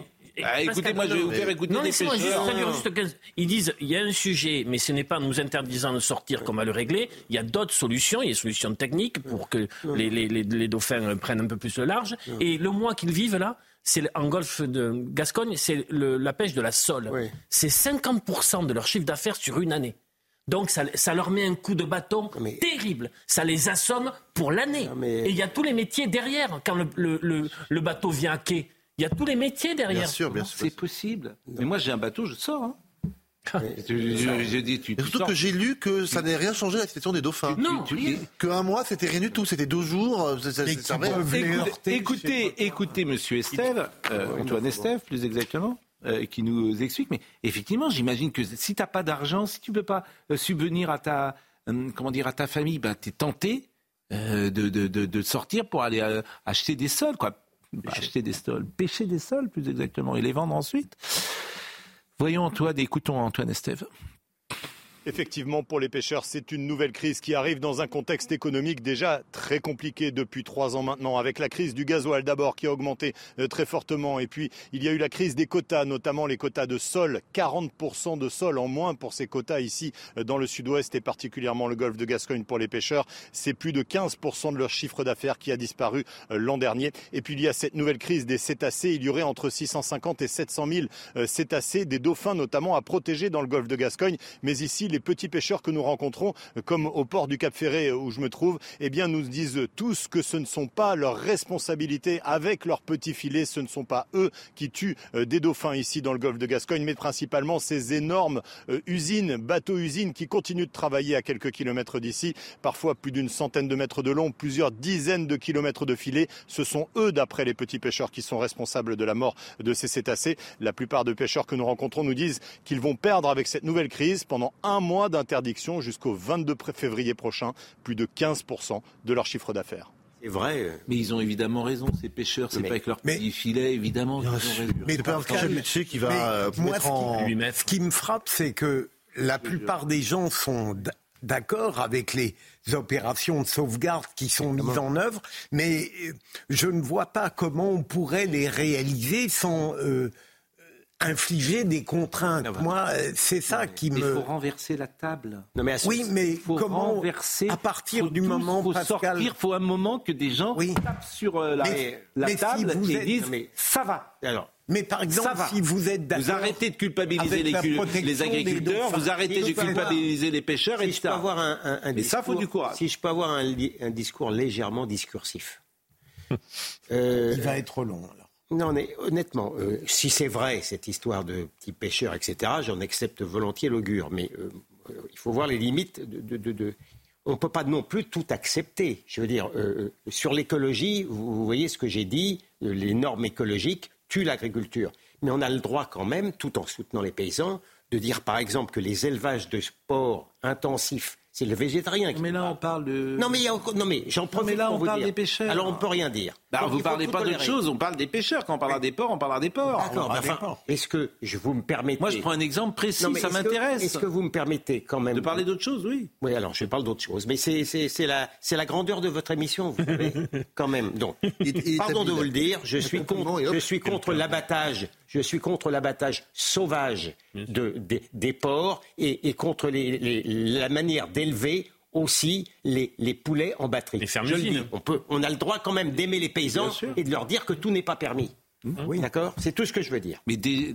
Ah, écoutez, moi, je vais vous faire écouter non, des juste pêcheurs. traduire juste 15. Ils disent il y a un sujet, mais ce n'est pas en nous interdisant de sortir qu'on va le régler. Il y a d'autres solutions. Il y a des solutions techniques pour que les, les- les- les dauphins prennent un peu plus le large. Et le mois qu'ils vivent là, c'est en golfe de Gascogne, c'est la pêche de la sole. Oui. C'est 50% de leur chiffre d'affaires sur une année. Donc ça, ça leur met un coup de bâton Mais- terrible. Ça les assomme pour l'année. Mais- Et il y a tous les métiers derrière. Quand le, le- le- le bateau vient à quai, il y a tous les métiers derrière. Bien sûr, bien sûr. C'est possible. Mais moi, j'ai un bateau, je sors. hein. Je, je- je dis, tu, tu surtout sors. que j'ai lu que ça n'avait rien changé à la situation des dauphins. Non, tu- rien. Que un mois, c'était rien du tout. C'était deux jours. euh, ça- ça- ça Écoutez, écoutez, écoutez, monsieur Estève, euh, Antoine Estève, plus exactement. euh, qui nous explique. Mais effectivement, j'imagine que si tu n'as pas d'argent, si tu ne peux pas euh, subvenir à ta, comment dire, à ta famille, ben, tu es tenté de, de, de, sortir pour aller acheter des sols. Quoi. Acheter des sols, pêcher des sols plus exactement, et les vendre ensuite. Voyons Antoine, écoutons Antoine Estève. Effectivement, pour les pêcheurs, c'est une nouvelle crise qui arrive dans un contexte économique déjà très compliqué depuis trois ans maintenant, avec la crise du gasoil d'abord qui a augmenté euh, très fortement, et puis il y a eu la crise des quotas, notamment les quotas de sol, 40% de sol en moins pour ces quotas ici euh, dans le sud-ouest et particulièrement le golfe de Gascogne pour les pêcheurs. C'est plus de 15% de leur chiffre d'affaires qui a disparu euh, l'an dernier. Et puis il y a cette nouvelle crise des cétacés. Il y aurait entre 650 et 700 000 cétacés, des dauphins notamment à protéger dans le golfe de Gascogne, mais ici les petits pêcheurs que nous rencontrons, comme au port du Cap Ferré où je me trouve, eh bien, nous disent tous que ce ne sont pas leurs responsabilités avec leurs petits filets, ce ne sont pas eux qui tuent euh, des dauphins ici dans le golfe de Gascogne, mais principalement ces énormes euh, usines, bateaux-usines qui continuent de travailler à quelques kilomètres d'ici, parfois plus d'une centaine de mètres de long, plusieurs dizaines de kilomètres de filets. Ce sont eux, d'après les petits pêcheurs, qui sont responsables de la mort de ces cétacés. La plupart des pêcheurs que nous rencontrons nous disent qu'ils vont perdre avec cette nouvelle crise pendant un d'interdiction jusqu'au 22 février prochain, plus de 15% de leur chiffre d'affaires. C'est vrai. Euh, mais ils ont évidemment raison, ces pêcheurs. C'est pas avec leur petit filet, évidemment. Mais dans le qui va euh, moi, ce qui me frappe, c'est que la plupart des gens sont d'accord avec les opérations de sauvegarde qui sont mises en œuvre, mais euh, je ne vois pas comment on pourrait les réaliser sans infliger des contraintes. Ah bah. Moi, euh, c'est ça qui me. Il faut renverser la table. Non, mais oui, mais faut comment renverser À partir du moment, faut sortir, il faut un moment que des gens tapent sur euh, la, table et disent ça va. Alors. Mais par exemple, si vous êtes d'accord. Vous arrêtez de culpabiliser les, les, agriculteurs, vous arrêtez de culpabiliser les pêcheurs, si Je peux avoir un, un, discours, ça, faut du courage. Si je peux avoir un, discours légèrement discursif. euh, il va être long. Non, mais honnêtement, euh, si c'est vrai, cette histoire de petits pêcheurs, etc., j'en accepte volontiers l'augure. Mais euh, il faut voir les limites de. On ne peut pas non plus tout accepter. Je veux dire, euh, sur l'écologie, vous, voyez ce que j'ai dit, les normes écologiques tuent l'agriculture. Mais on a le droit quand même, tout en soutenant les paysans, de dire par exemple que les élevages de sport intensifs c'est le végétarien qui. Mais là, on parle de. Non, mais, non, mais j'en profite. Mais là, on parle des pêcheurs. Alors, on ne peut rien dire. Bah, vous ne parlez pas d'autre chose, on parle des pêcheurs. Quand on parlera des ports, on parlera des ports. D'accord, enfin, est-ce que je vous me permettez. Moi, je prends un exemple précis, ça m'intéresse. Est-ce que vous me permettez quand même. De parler d'autre chose, oui. Oui, alors, je parle d'autre chose. Mais c'est la, la grandeur de votre émission, vous savez, quand même. Donc, pardon de vous le dire, je suis contre, je suis contre l'abattage. Je suis contre l'abattage sauvage de, des, porcs et, contre la manière d'élever aussi les, poulets en batterie. Les on, peut, on a le droit quand même d'aimer les paysans et de leur dire que tout n'est pas permis. Mmh. Oui. D'accord? C'est tout ce que je veux dire. Mais des,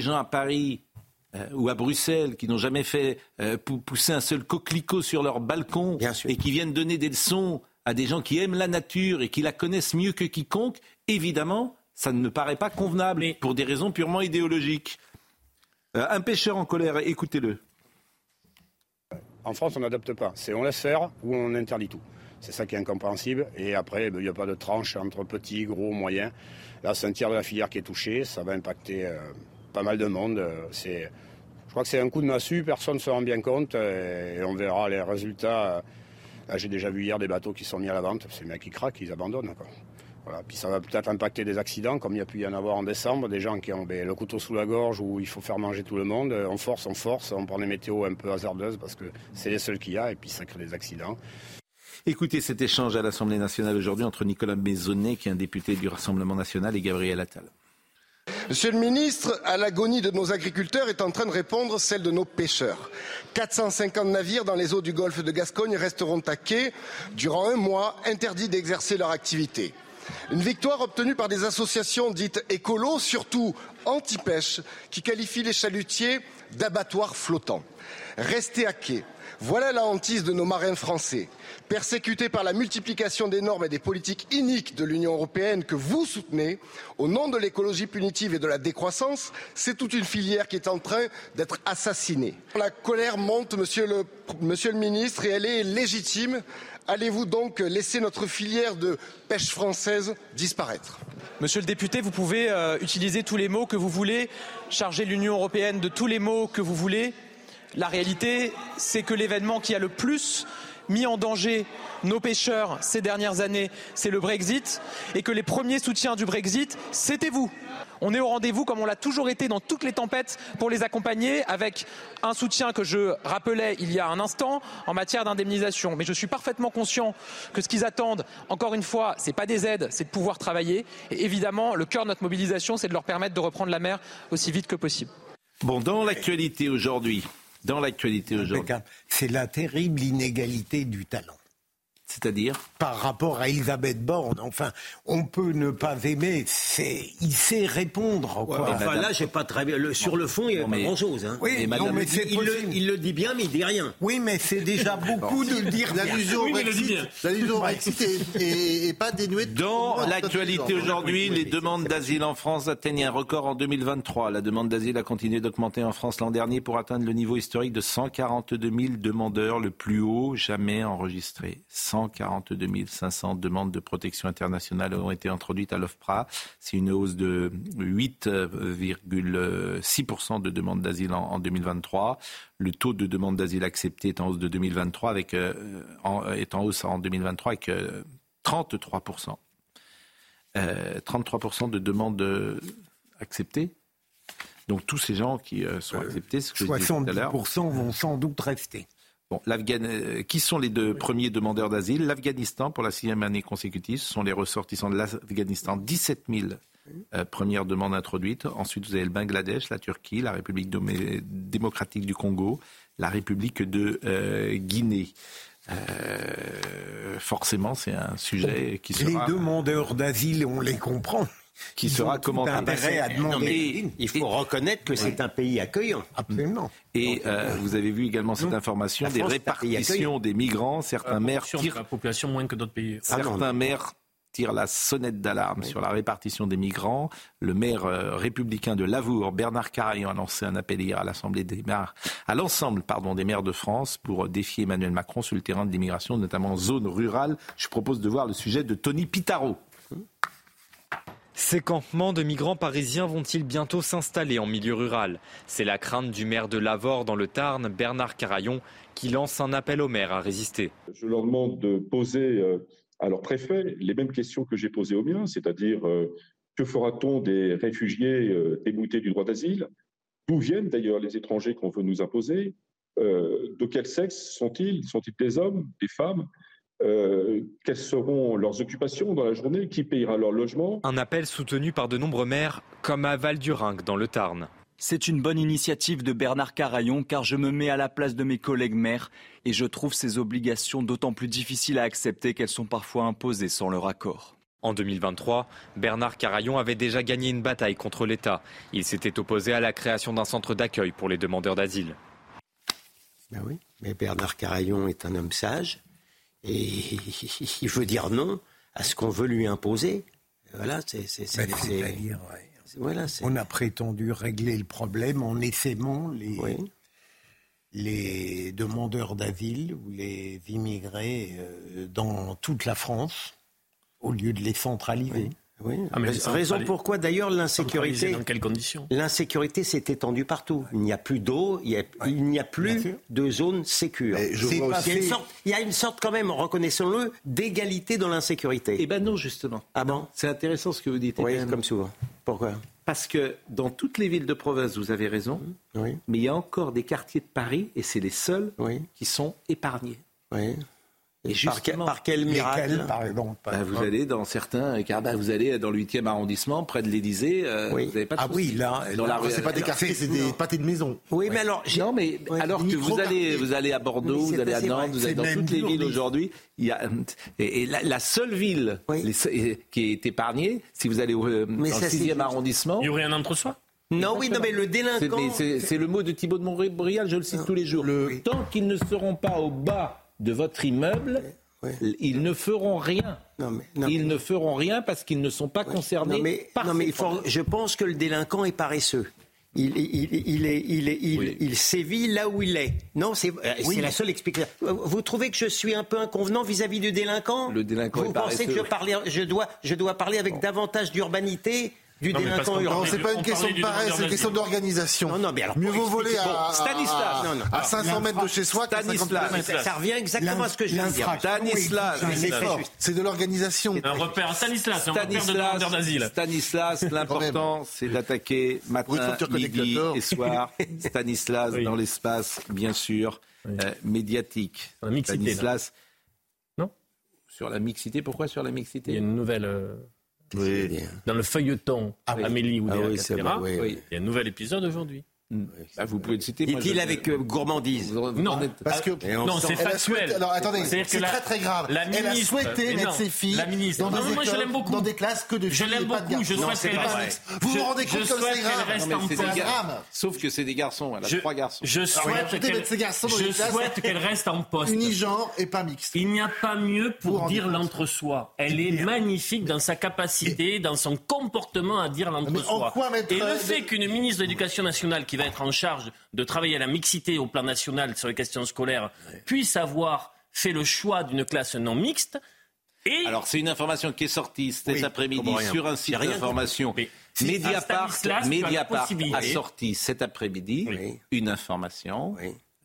gens à Paris euh, ou à Bruxelles qui n'ont jamais fait euh, pousser un seul coquelicot sur leur balcon et qui viennent donner des leçons à des gens qui aiment la nature et qui la connaissent mieux que quiconque, évidemment, ça ne me paraît pas convenable pour des raisons purement idéologiques. Euh, un pêcheur en colère, écoutez-le. En France, on n'adopte pas. C'est on laisse faire ou on interdit tout. C'est ça qui est incompréhensible. Et après, ben, il n'y a pas de tranche entre petits, gros, moyens. Là, c'est un tiers de la filière qui est touché. Ça va impacter euh, pas mal de monde. Euh, c'est, je crois que c'est un coup de massue. Personne ne se rend bien compte. Euh, et on verra les résultats. Là, j'ai déjà vu hier des bateaux qui sont mis à la vente. C'est les mecs qui craquent, ils abandonnent. Puis ça va peut-être impacter des accidents, comme il y a pu y en avoir en décembre, des gens qui ont ben, le couteau sous la gorge où il faut faire manger tout le monde. On force, on force, on prend des météos un peu hasardeuses parce que c'est les seuls qu'il y a et puis ça crée des accidents. Écoutez cet échange à l'Assemblée nationale aujourd'hui entre Nicolas Maisonnet, qui est un député du Rassemblement national, et Gabriel Attal. Monsieur le ministre, à l'agonie de nos agriculteurs est en train de répondre celle de nos pêcheurs. 450 navires dans les eaux du golfe de Gascogne resteront à quai durant un mois, interdits d'exercer leur activité. Une victoire obtenue par des associations dites écolos, surtout anti-pêche, qui qualifient les chalutiers d'abattoirs flottants. Rester à quai, voilà la hantise de nos marins français. Persécutés par la multiplication des normes et des politiques iniques de l'Union européenne que vous soutenez, au nom de l'écologie punitive et de la décroissance, c'est toute une filière qui est en train d'être assassinée. La colère monte, monsieur monsieur le ministre, et elle est légitime allez-vous donc laisser notre filière de pêche française disparaître? Monsieur le député, vous pouvez euh, utiliser tous les mots que vous voulez, charger l'Union européenne de tous les mots que vous voulez. La réalité, c'est que l'événement qui a le plus mis en danger nos pêcheurs ces dernières années, c'est le Brexit, et que les premiers soutiens du Brexit, c'était vous. On est au rendez-vous comme on l'a toujours été dans toutes les tempêtes pour les accompagner avec un soutien que je rappelais il y a un instant en matière d'indemnisation. Mais je suis parfaitement conscient que ce qu'ils attendent, encore une fois, ce n'est pas des aides, c'est de pouvoir travailler. Et évidemment, le cœur de notre mobilisation, c'est de leur permettre de reprendre la mer aussi vite que possible. Bon, dans l'actualité aujourd'hui, dans l'actualité aujourd'hui. C'est la terrible inégalité du talent. C'est-à-dire Par rapport à Elisabeth Borne. Enfin, on peut ne pas aimer, il sait répondre. enfin, là, j'ai pas très bien. sur le fond, il n'y a pas grand-chose. Hein. Oui, mais non, mais il, le, il, le, dit bien, mais il dit rien. Oui, mais c'est déjà beaucoup de le dire. L'allusion oui, au Brexit et, pas dénuée de Dans l'actualité aujourd'hui, les demandes d'asile en France atteignent un record en 2023. La demande d'asile a continué d'augmenter en France l'an dernier pour atteindre le niveau historique de 142 000 demandeurs, le plus haut jamais enregistré. 142 500 demandes de protection internationale ont été introduites à l'OFPRA. C'est une hausse de 8,6% de demandes d'asile en, 2023. Le taux de demande d'asile accepté est en hausse de 2023 avec, euh, est en hausse en 2023 avec 33%. Euh, 33% euh, de demandes acceptées. Donc tous ces gens qui sont acceptés, ce que 70% vont sans doute rester. Bon, euh, qui sont les deux premiers demandeurs d'asile? L'Afghanistan, pour la sixième année consécutive, ce sont les ressortissants de l'Afghanistan, 17 000 euh, premières demandes introduites. Ensuite, vous avez le Bangladesh, la Turquie, la République démocratique du Congo, la République de euh, Guinée. forcément, c'est un sujet qui sera... Les demandeurs d'asile, on les comprend qui sera commenté. à demander. il faut reconnaître que c'est un pays accueillant. Absolument. Et euh, vous avez vu également cette information des répartitions des migrants. Certains euh, maires tirent la population moins que d'autres pays. Certains maires tirent la sonnette d'alarme sur la répartition des migrants. Le maire euh, républicain de Lavour, Bernard Carayon, a lancé un appel hier à l'Assemblée des maires, à l'ensemble pardon, des maires de France pour défier Emmanuel Macron sur le terrain de l'immigration, notamment en zone rurale. Je propose de voir le sujet de Tony Pitaro. Ces campements de migrants parisiens vont-ils bientôt s'installer en milieu rural? C'est la crainte du maire de Lavore dans le Tarn, Bernard Carayon, qui lance un appel aux maires à résister. Je leur demande de poser euh, à leur préfet les mêmes questions que j'ai posées aux miens, c'est-à-dire euh, que fera-t-on des réfugiés euh, déboutés du droit d'asile? D'où viennent d'ailleurs les étrangers qu'on veut nous imposer? De quel sexe sont-ils? Sont-ils des hommes, des femmes? Euh, quelles seront leurs occupations dans la journée, qui payera leur logement? Un appel soutenu par de nombreux maires, comme à Val-du-Rinc dans le Tarn. C'est une bonne initiative de Bernard Carayon car je me mets à la place de mes collègues maires et je trouve ces obligations d'autant plus difficiles à accepter qu'elles sont parfois imposées sans leur accord. En 2023, Bernard Carayon avait déjà gagné une bataille contre l'État. Il s'était opposé à la création d'un centre d'accueil pour les demandeurs d'asile. Ben oui, mais Bernard Carayon est un homme sage. Et il veut dire non à ce qu'on veut lui imposer. Voilà, c'est. Voilà, on a prétendu régler le problème en essaimant les, les demandeurs d'asile ou les immigrés euh, dans toute la France au lieu de les centraliser. Oui. Ah, raison pourquoi d'ailleurs l'insécurité. Dans quelles conditions? L'insécurité s'est étendue partout. Il n'y a plus d'eau, il n'y a, plus de zone sécure. il, y a une sorte, quand même, reconnaissons-le, d'égalité dans l'insécurité. Eh ben non, justement. Ah bon? C'est intéressant ce que vous dites. Oui, comme souvent. Pourquoi? Parce que dans toutes les villes de province, vous avez raison, oui. mais il y a encore des quartiers de Paris, et c'est les seuls qui sont épargnés. Oui. Et par, quel miracle par exemple, bah, Vous allez dans certains, car bah, vous allez dans le 8e arrondissement, près de l'Élysée. Euh, oui. Vous avez pas de ah oui, là, dans la c'est pas des quartiers, c'est des pâtés de maison. Oui, mais alors, non, mais alors que vous allez, vous allez à Bordeaux, vous allez à Nantes, vous allez dans toutes les villes aujourd'hui. Il y a et, la, seule ville qui est épargnée, si vous allez au, dans le 6e arrondissement, il y aurait un entre-soi. Non, oui, non, mais le délinquant. C'est le mot de Thibault de Montbrial, je le cite tous les jours. Le... Tant qu'ils ne seront pas au bas de votre immeuble, ils ne feront rien. ils ne feront rien parce qu'ils ne sont pas concernés non, mais, par non, mais je pense que le délinquant est paresseux. il, il, il, il, sévit là où il est. Non, c'est euh, la seule explication. Vous trouvez que je suis un peu inconvenant vis-à-vis du délinquant Le délinquant Vous pensez que je, je, dois, je dois parler avec davantage d'urbanité du non, délinquant urbain. Non, c'est pas une question de paresse, c'est une question d'organisation. Non, non, mais alors, Mieux vaut voler à, Stanislas. à, à 500 mètres de chez soi Stanislas. Ça revient exactement à ce que je viens de dire. Stanislas. C'est de l'organisation. Un repère, Stanislas, un repère de demandeurs d'asile. Stanislas, l'important, c'est d'attaquer matin, midi et soir. Stanislas dans l'espace, bien sûr, euh, médiatique. Stanislas. Non Sur la mixité, pourquoi sur la mixité? Il y a une nouvelle... Dans le feuilleton ah, Amélie Oudéa ah, oui, il y a un nouvel épisode aujourd'hui. Bah, vous pouvez le citer. Dit-il avec euh, gourmandise Non, parce que non, c'est factuel. alors attendez, c'est très très grave. La ministre, elle a souhaité mettre ses filles la ministre, dans, des écoles, beaucoup. dans des classes que de filles. Je l'aime beaucoup. Je souhaite qu'elle Vous vous rendez compte que c'est grave Sauf que c'est des garçons. Elle a trois garçons. Je souhaite qu'elle reste en poste. Unigenre et pas mixte. Il n'y a pas mieux pour dire l'entre-soi. Elle est magnifique dans sa capacité, dans son comportement à dire l'entre-soi. Et le fait qu'une ministre de l'Éducation nationale qui va être en charge de travailler à la mixité au plan national sur les questions scolaires puisse avoir fait le choix d'une classe non mixte. Et... Alors c'est une information qui est sortie cet après-midi sur un site d'information. Mediapart, Mediapart a sorti cet après-midi une information.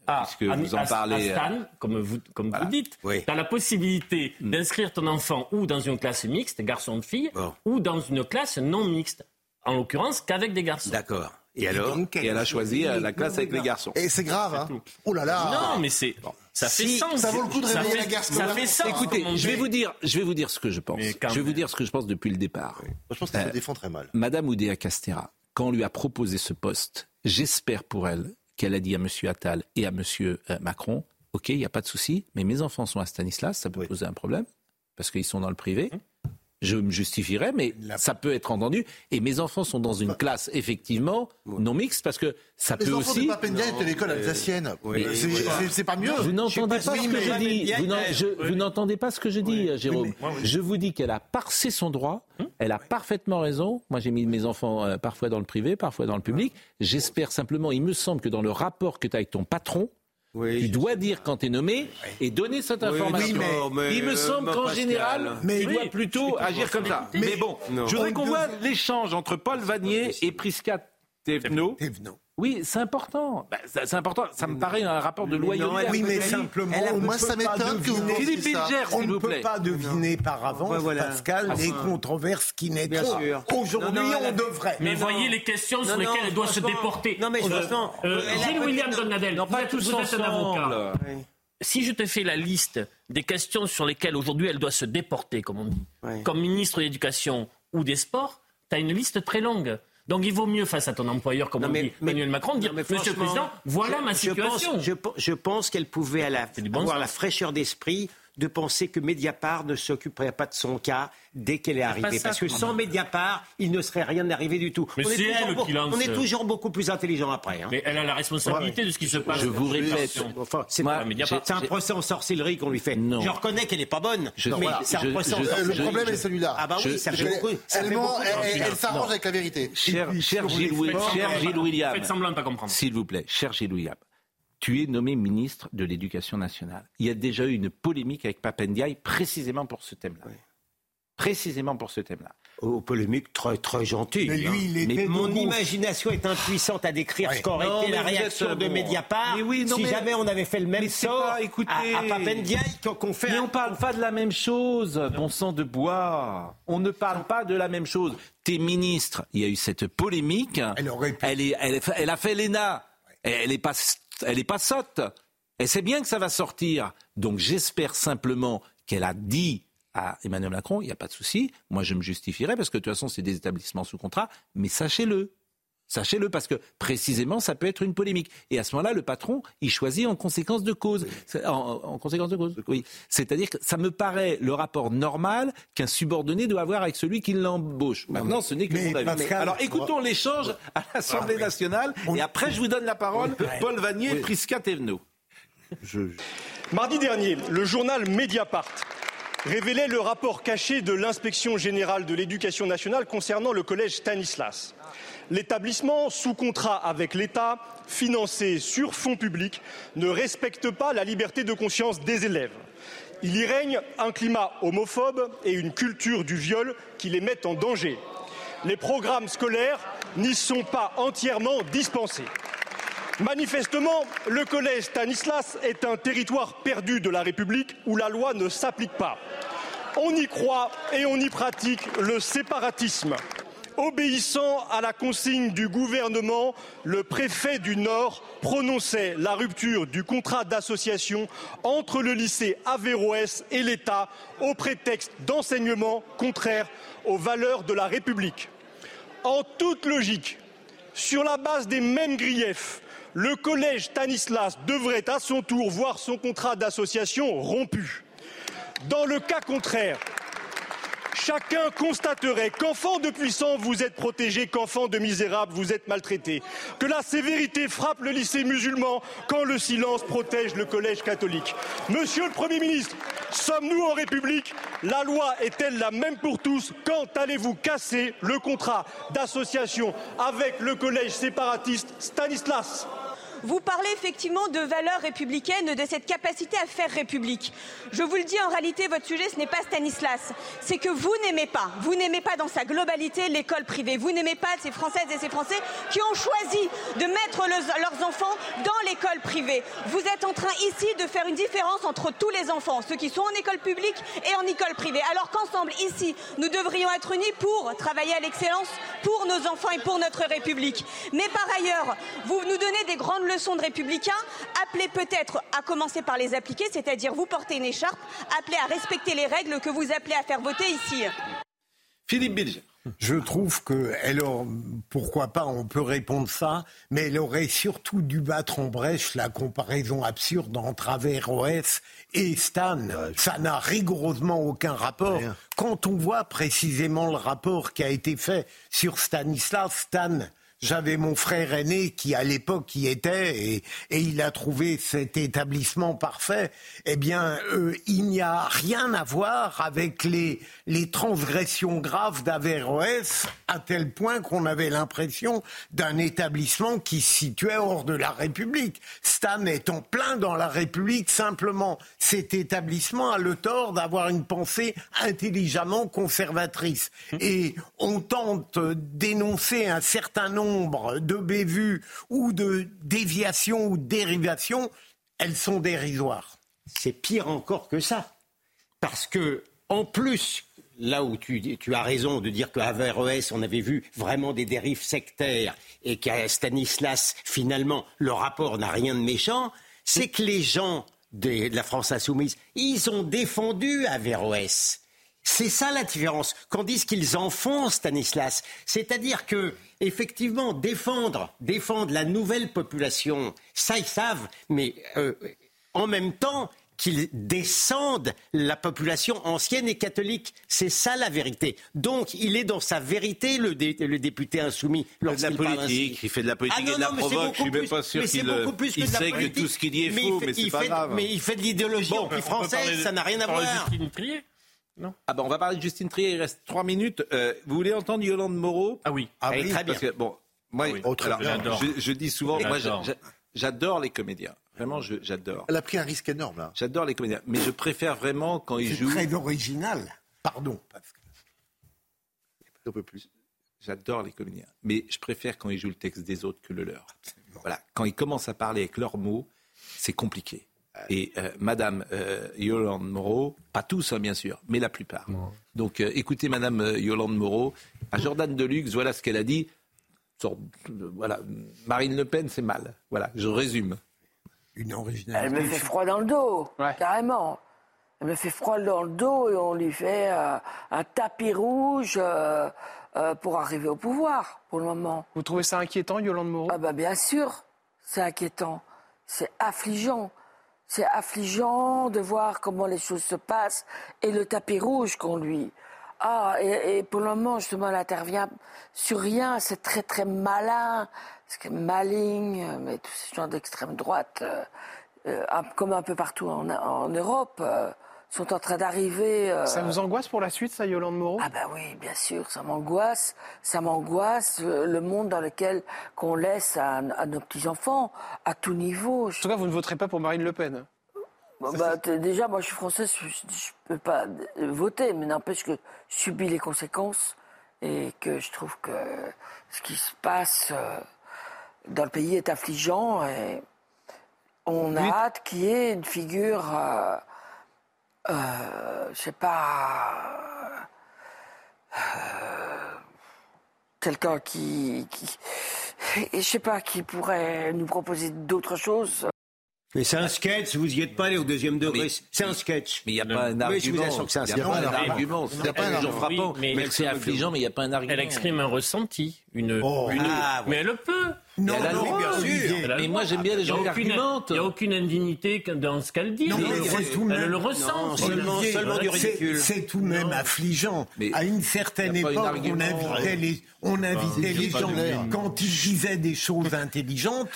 Ah, puisque vous en parlez. À Stan, comme vous, comme vous dites, tu as la possibilité mm. d'inscrire ton enfant ou dans une classe mixte, garçon-fille, ou dans une classe non mixte. En l'occurrence, qu'avec des garçons. D'accord. Et alors Et elle a choisi euh, la classe avec les garçons. Et c'est grave, hein Oh là là Non, mais c'est... Ça fait sens. Ça vaut le coup de réveiller la garçon. Ça fait sens. Écoutez, je vais vous dire, je vais vous dire ce que je pense. Je vais vous dire ce que je pense depuis le départ. Je pense qu'elle se euh, défend très mal. Madame Oudéa Castera, quand on lui a proposé ce poste, j'espère pour elle qu'elle a dit à Monsieur Attal et à Monsieur euh, Macron, ok, il n'y a pas de souci, mais mes enfants sont à Stanislas, ça peut poser un problème parce qu'ils sont dans le privé. Hum je me justifierais, mais ça peut être entendu. Et mes enfants sont dans une classe, effectivement, non mixte, parce que ça peut aussi... Les enfants de Papendia étaient l'école alsacienne. C'est pas mieux. Vous n'entendez pas, ce que je dis. Vous n'entendez pas ce que je dis, Jérôme. Je vous dis qu'elle a parsé son droit. Hum? Elle a parfaitement raison. Moi, j'ai mis mes enfants euh, parfois dans le privé, parfois dans le public. J'espère simplement, il me semble que dans le rapport que tu as avec ton patron, tu dois dire quand tu es nommé et donner cette information. il me semble qu'en général, tu dois plutôt agir comme ça. Mais, bon, je voudrais qu'on voit l'échange entre Paul Vanier et Prisca Thévenot. Oui, c'est important. Bah, c'est important. Ça me paraît un rapport de loyauté. oui, mais simplement, moi, ça m'étonne que vous Philippe Bilger, On ne peut pas deviner par avance, Pascal, les controverses qui naîtront. Aujourd'hui, on devrait. Mais voyez les questions sur lesquelles elle doit se déporter. Non, mais franchement, euh, Gilles William Donnadel, vous êtes, vous êtes un avocat. Si je te fais la liste des questions sur lesquelles aujourd'hui elle doit se déporter, comme on dit, comme ministre de l'Éducation ou des Sports, tu as une liste très longue. Donc il vaut mieux face à ton employeur, comme on dit Emmanuel Macron, de dire Monsieur le Président, voilà ma situation. Je pense, je, pense qu'elle pouvait avoir la fraîcheur d'esprit de penser que Mediapart ne s'occuperait pas de son cas dès qu'elle est arrivée. Parce que sans Mediapart, il ne serait rien arrivé du tout. Mais on, est, elle qui lance... on est toujours beaucoup plus intelligent après. Hein. Mais elle a la responsabilité de ce qui se passe. Je vous répète. c'est un procès en sorcellerie qu'on lui fait. Non. Je reconnais qu'elle n'est pas bonne. mais c'est un procès en sorcellerie. Le problème est celui-là. Ah bah oui, ça fait beaucoup. Elle s'arrange avec la vérité. Cher Gilles William. Faites semblant de pas comprendre. S'il vous plaît, cher Gilles William tu es nommé ministre de l'Éducation nationale. Il y a déjà eu une polémique avec Papendiaï précisément pour ce thème-là. Précisément pour ce thème-là. Oh, polémique très très gentille. Mais, lui, hein. mon imagination est impuissante à décrire ce qu'aurait été la réaction de Mediapart si jamais on avait fait le même sort à, à Papendiaï qu'on fait. Mais on parle pas de la même chose, bon sang de bois. On ne parle pas de la même chose. T'es ministre, il y a eu cette polémique. Elle, aurait elle, est, elle, elle a fait l'ENA. Elle est pas elle n'est pas sotte. Elle sait bien que ça va sortir. Donc j'espère simplement qu'elle a dit à Emmanuel Macron, il n'y a pas de souci, moi je me justifierai parce que de toute façon c'est des établissements sous contrat, mais sachez-le, Sachez-le, parce que précisément, ça peut être une polémique. Et à ce moment-là, le patron, il choisit en conséquence de cause. En, conséquence de cause, oui. C'est-à-dire que ça me paraît le rapport normal qu'un subordonné doit avoir avec celui qui l'embauche. Maintenant, ce n'est que mon avis. Alors, écoutons l'échange à l'Assemblée nationale, et après, je vous donne la parole, Paul Vanier, Prisca Thévenot. Mardi dernier, le journal Mediapart révélait le rapport caché de l'inspection générale de l'éducation nationale concernant le collège Stanislas. L'établissement, sous contrat avec l'État, financé sur fonds publics, ne respecte pas la liberté de conscience des élèves. Il y règne un climat homophobe et une culture du viol qui les mettent en danger. Les programmes scolaires n'y sont pas entièrement dispensés. Manifestement, le collège Stanislas est un territoire perdu de la République où la loi ne s'applique pas. On y croit et on y pratique le séparatisme. Obéissant à la consigne du gouvernement, le préfet du Nord prononçait la rupture du contrat d'association entre le lycée Averroès et l'État au prétexte d'enseignements contraires aux valeurs de la République. En toute logique, sur la base des mêmes griefs, le collège Stanislas devrait à son tour voir son contrat d'association rompu. Dans le cas contraire, chacun constaterait qu'enfant de puissants vous êtes protégés, qu'enfant de misérables vous êtes maltraités, que la sévérité frappe le lycée musulman quand le silence protège le collège catholique. Monsieur le Premier ministre, sommes-nous en République? La loi est-elle la même pour tous? Quand allez-vous casser le contrat d'association avec le collège séparatiste Stanislas? Vous parlez effectivement de valeurs républicaines, de cette capacité à faire république. Je vous le dis, en réalité, votre sujet, ce n'est pas Stanislas. C'est que vous n'aimez pas, vous n'aimez pas dans sa globalité l'école privée. Vous n'aimez pas ces Françaises et ces Français qui ont choisi de mettre leurs enfants dans l'école privée. Vous êtes en train ici de faire une différence entre tous les enfants, ceux qui sont en école publique et en école privée. Alors qu'ensemble, ici, nous devrions être unis pour travailler à l'excellence pour nos enfants et pour notre République. Mais par ailleurs, vous nous donnez des grandes leçons de républicains, appelez peut-être à commencer par les appliquer, c'est-à-dire vous porter une écharpe, appelez à respecter les règles que vous appelez à faire voter ici. Philippe Bilger. Je trouve que elle pourquoi pas, on peut répondre ça, mais elle aurait surtout dû battre en brèche la comparaison absurde entre Averroès et Stan. Ça n'a rigoureusement aucun rapport. Quand on voit précisément le rapport qui a été fait sur Stanislas, Stan j'avais mon frère aîné qui, à l'époque, y était et, il a trouvé cet établissement parfait. Eh bien, euh, il n'y a rien à voir avec les, les transgressions graves d'Averroès, à tel point qu'on avait l'impression d'un établissement qui se situait hors de la République. Stan est en plein dans la République, simplement cet établissement a le tort d'avoir une pensée intelligemment conservatrice. Et on tente d'énoncer un certain nombre de bévues ou de déviations ou dérivations, elles sont dérisoires. C'est pire encore que ça. Parce que, en plus, là où tu, as raison de dire qu'à Averroès, on avait vu vraiment des dérives sectaires et qu'à Stanislas, finalement, le rapport n'a rien de méchant, c'est que les gens de, la France insoumise, ils ont défendu Averroès. C'est ça la différence. Qu'on dise qu'ils en font, Stanislas. C'est-à-dire que, effectivement, défendre, défendre la nouvelle population, ça ils savent, mais euh, en même temps, qu'ils descendent la population ancienne et catholique. C'est ça la vérité. Donc, il est dans sa vérité, le, député insoumis. Il fait de la politique, il fait de la politique ah et de la provoque. Je suis même pas sûr qu'il euh, il sait que tout ce qu'il dit est faux, mais, c'est pas grave. Mais il fait de l'idéologie anti-française, ça n'a rien à voir. Non. Ah ben on va parler de Justine Trier, il reste trois minutes. Euh, vous voulez entendre Yolande Moreau? Ah oui. Ah oui, très bien. Parce que, bon, moi, je, je, dis souvent, moi j'adore les comédiens. Vraiment, j'adore. Elle a pris un risque énorme là. J'adore les comédiens, mais je préfère vraiment quand ils jouent. C'est très original. Pardon. Parce Un peu plus. J'adore les comédiens, mais je préfère quand ils jouent le texte des autres que le leur. Voilà, quand ils commencent à parler avec leurs mots, c'est compliqué. Et euh, Madame euh, Yolande Moreau, pas tous hein, bien sûr, mais la plupart. Donc euh, écoutez Madame Yolande Moreau, à Jordan Deluxe, voilà ce qu'elle a dit. voilà, Marine Le Pen, c'est mal. Voilà, je résume. Une originalité. Elle me fait froid dans le dos, carrément. Elle me fait froid dans le dos et on lui fait un tapis rouge pour arriver au pouvoir, pour le moment. Vous trouvez ça inquiétant, Yolande Moreau? Ah bah bien sûr, c'est inquiétant. C'est affligeant. C'est affligeant de voir comment les choses se passent et le tapis rouge qu'on lui. Ah, et, pour le moment, justement, elle intervient sur rien. C'est très, très malin, c'est maligne, mais tous ces gens d'extrême droite, euh, euh, comme un peu partout en, Europe, euh, sont en train d'arriver. Euh, ça vous angoisse pour la suite, ça, Yolande Moreau? Ah ben oui, bien sûr, ça m'angoisse. Ça m'angoisse euh, le monde dans lequel qu'on laisse à, nos petits-enfants, à tout niveau. En tout cas, vous ne voterez pas pour Marine Le Pen bah, déjà, moi, je suis française, je ne peux pas voter, mais n'empêche que je subis les conséquences et que je trouve que ce qui se passe euh, dans le pays est affligeant et on a hâte qu'il y ait une figure euh, je sais pas, euh, quelqu'un qui, qui, je sais pas, qui pourrait nous proposer d'autres choses. Mais c'est un sketch, vous y êtes pas allé au deuxième degré. C'est un sketch. Mais il n'y a pas un argument. Il n'y a pas un argument. C'est pas un argument frappant. Mais c'est affligeant, mais il n'y a pas un argument. Elle exprime un ressenti. Une, oh. une... Ah, mais elle le peut. Non, non, bien sûr. Mais moi, j'aime bien les gens qui argumentent. Il n'y a aucune indignité dans ce qu'elle dit. Non, elle, elle le ressent. seulement, seulement du ridicule. C'est tout de même affligeant. Mais à une certaine époque, on invitait les, on invitait les gens quand ils disaient des choses intelligentes.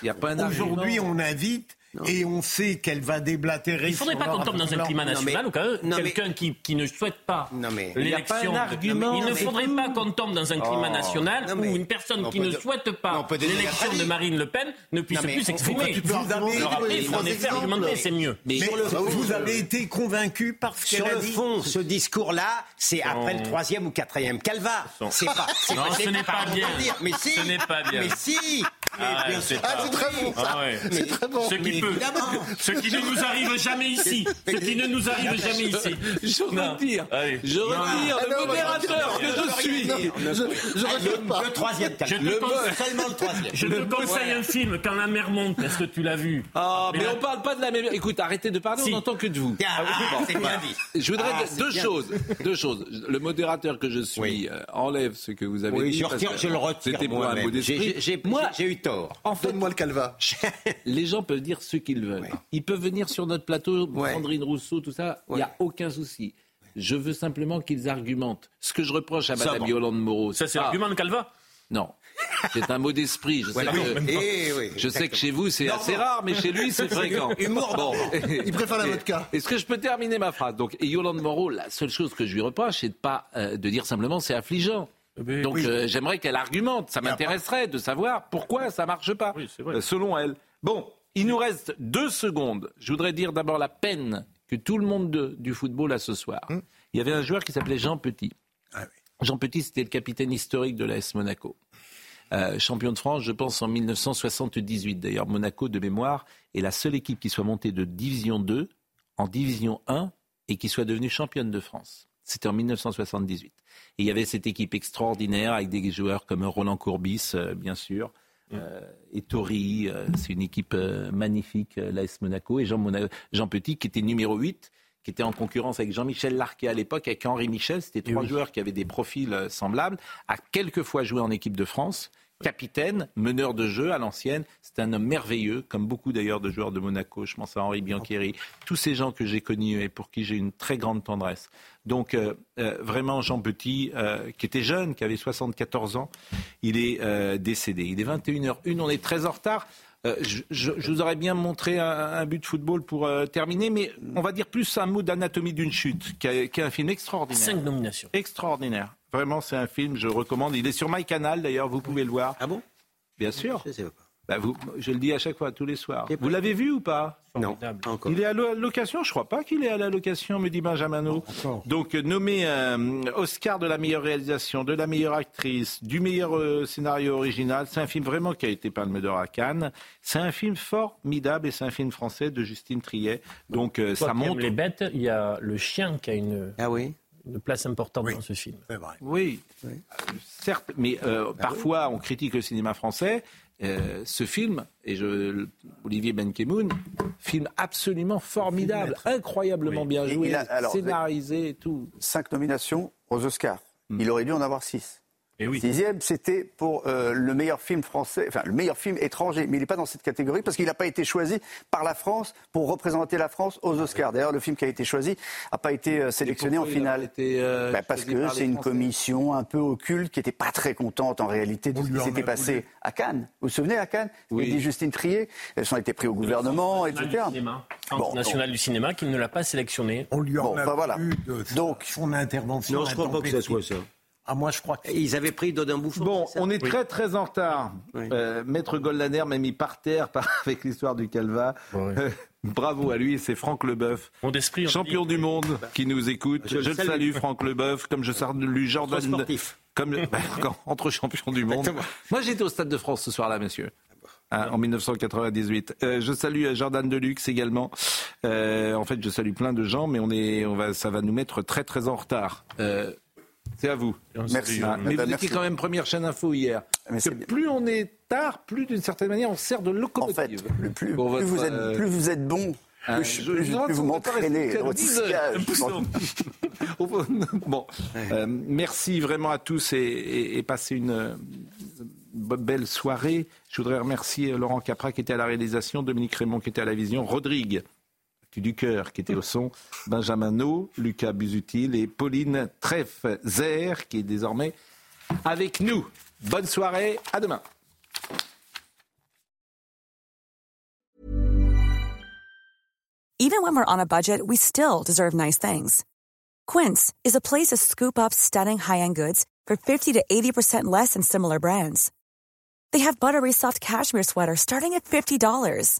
Aujourd'hui, on invite et on sait qu'elle va déblatérer. Il ne faudrait pas qu'on tombe dans un climat national ou quelqu'un qui, qui, ne souhaite pas l'élection. Il ne faudrait pas qu'on tombe dans un climat oh. national où une personne qui ne souhaite pas l'élection de Marine Le Pen ne puisse plus s'exprimer. Vous avez, en effet, argumenter, c'est mieux. Mais, vous avez été convaincu par ce qu'elle a dit. Sur le fond, ce discours-là, c'est après le troisième ou quatrième qu'elle va. C'est pas. Non, ce n'est pas bien. Mais si. Ce n'est pas bien. Mais si. Ah, c'est très bon. C'est très bon. Ce qui ne nous arrive jamais ici. Ce qui ne nous arrive jamais ici. Je retire. Je retire le modérateur que je suis. Le troisième. Seulement le troisième. Je te conseille un film quand la mer monte. Est-ce que tu l'as vu Ah, mais on parle pas de la mer. Écoute, arrêtez de parler. On n'entend que de vous. Ah, c'est bien dit. Je voudrais deux choses. Deux choses. Le modérateur que je suis euh, enlève ce que vous avez dit. Je le retire. C'était pour un mot d'esprit. Moi, j'ai eu tort. En fait, moi le calva. Les gens peuvent dire ce qu'ils veulent. Ils peuvent venir sur notre plateau, Sandrine Rousseau, tout ça, il n'y a aucun souci. Je veux simplement qu'ils argumentent. Ce que je reproche à Mme Yolande Moreau. Ça, c'est l'argument de Calva? Non. C'est un mot d'esprit. Je sais, que, eh je sais que chez vous, c'est assez rare, mais chez lui, c'est fréquent. Bon. Il préfère la vodka. Est-ce que je peux terminer ma phrase? Donc, et Yolande Moreau, la seule chose que je lui reproche, c'est de, pas, euh, de dire simplement c'est affligeant. Eh Donc, euh, j'aimerais qu'elle argumente. Ça m'intéresserait de savoir pourquoi ça marche pas, euh, selon elle. Bon, il nous reste deux secondes. Je voudrais dire d'abord la peine que tout le monde du football a ce soir. Hum. Il y avait un joueur qui s'appelait Jean Petit. Ah Jean Petit, c'était le capitaine historique de l'AS Monaco. Euh, champion de France, je pense, en 1978. D'ailleurs, Monaco, de mémoire, est la seule équipe qui soit montée de Division 2 en Division 1 et qui soit devenue championne de France. C'était en 1978. Et il y avait cette équipe extraordinaire avec des joueurs comme Roland Courbis, euh, bien sûr, et Tori, euh, c'est une équipe euh, magnifique, l'AS Monaco, et Jean, Jean, Petit qui était numéro 8, qui était en concurrence avec Jean-Michel Larquet à l'époque, avec Henri Michel. C'était trois joueurs qui avaient des profils semblables, a quelques fois joué en équipe de France capitaine, meneur de jeu à l'ancienne. C'est un homme merveilleux, comme beaucoup d'ailleurs de joueurs de Monaco. Je pense à Henri Biancheri, tous ces gens que j'ai connus et pour qui j'ai une très grande tendresse. Donc euh, euh, vraiment Jean Petit, euh, qui était jeune, qui avait 74 ans, il est décédé. Il est 21h01, on est très en retard. Je, vous aurais bien montré un, but de football pour terminer, mais on va dire plus un mot d'anatomie d'une chute, qui est un film extraordinaire. Cinq nominations. Extraordinaire. Vraiment, c'est un film, je recommande. Il est sur MyCanal, d'ailleurs, vous pouvez le voir. Ah bon? Bien sûr. Je, bah, vous, je le dis à chaque fois, tous les soirs. Vous l'avez vu ou pas? Non, encore. Il est à la location? Je crois pas qu'il est à la location, me dit Benjamin. Donc, nommé euh, Oscar de la meilleure réalisation, de la meilleure actrice, du meilleur euh, scénario original. C'est un film vraiment qui a été palme d'or à Cannes. C'est un film formidable et c'est un film français de Justine Triet. Donc, euh, ça montre. les bêtes, il y a le chien qui a une. Ah oui une place importante dans ce film. Oui, certes, mais euh, ah parfois on critique le cinéma français. Euh, ce film, et je, Olivier Benkemoun, film absolument formidable, incroyablement bien joué, scénarisé et tout. Cinq nominations aux Oscars. Hmm. Il aurait dû en avoir six. Et Sixième, c'était pour euh, le meilleur film français, enfin le meilleur film étranger, mais il n'est pas dans cette catégorie parce qu'il n'a pas été choisi par la France pour représenter la France aux Oscars. D'ailleurs, le film qui a été choisi n'a pas été euh, sélectionné en finale. Été, euh, bah, parce que c'est une commission un peu occulte qui n'était pas très contente en réalité de ce qui s'était passé à Cannes. Vous vous souvenez à Cannes oui. dit Justine Trier. Elles ont été prises au gouvernement, etc. Du cinéma. Bon, national du cinéma qui ne l'a pas sélectionné. On lui en bon, a voilà. de Donc, son intervention. Non, je ne crois pas que ça soit ça. Ah, moi, je crois que... Ils avaient pris Dodin Bouffon. Bon, on est très très en retard. Oui. Euh, Maître Goldaner m'a mis par terre par, avec l'histoire du Calva. Oui. Euh, bravo à lui, c'est Franck Leboeuf, champion du monde, qui nous écoute. Je, je le salue, salue Franck Leboeuf, comme je salue Jordan. Comme bah, entre champions du monde. Moi, j'étais au Stade de France ce soir-là, monsieur. Hein, en 1998. Euh, je salue Jordan Deluxe également. Euh, en fait, je salue plein de gens, mais on est, on va, ça va nous mettre très très en retard. Euh, c'est à vous. Merci. Ah, mais vous étiez quand même première chaîne info hier. Que plus on est tard, plus d'une certaine manière on sert de locomotive. En fait, le plus, plus, votre, vous êtes, euh... plus vous êtes bon, plus, je, vous m'entraînez. bon, euh, merci vraiment à tous et, et, et passez une belle soirée. Je voudrais remercier Laurent Capra qui était à la réalisation, Dominique Raymond qui était à la vision, Rodrigue du cœur qui était au son, Benjamin No, Lucas Busutil et Pauline Treff-Zer qui est désormais avec nous. Bonne soirée, à demain. Even when we're on a budget, we still deserve nice things. Quince is a place to scoop up stunning high-end goods for 50 to 80% less than similar brands. They have buttery soft cashmere sweaters starting at $50,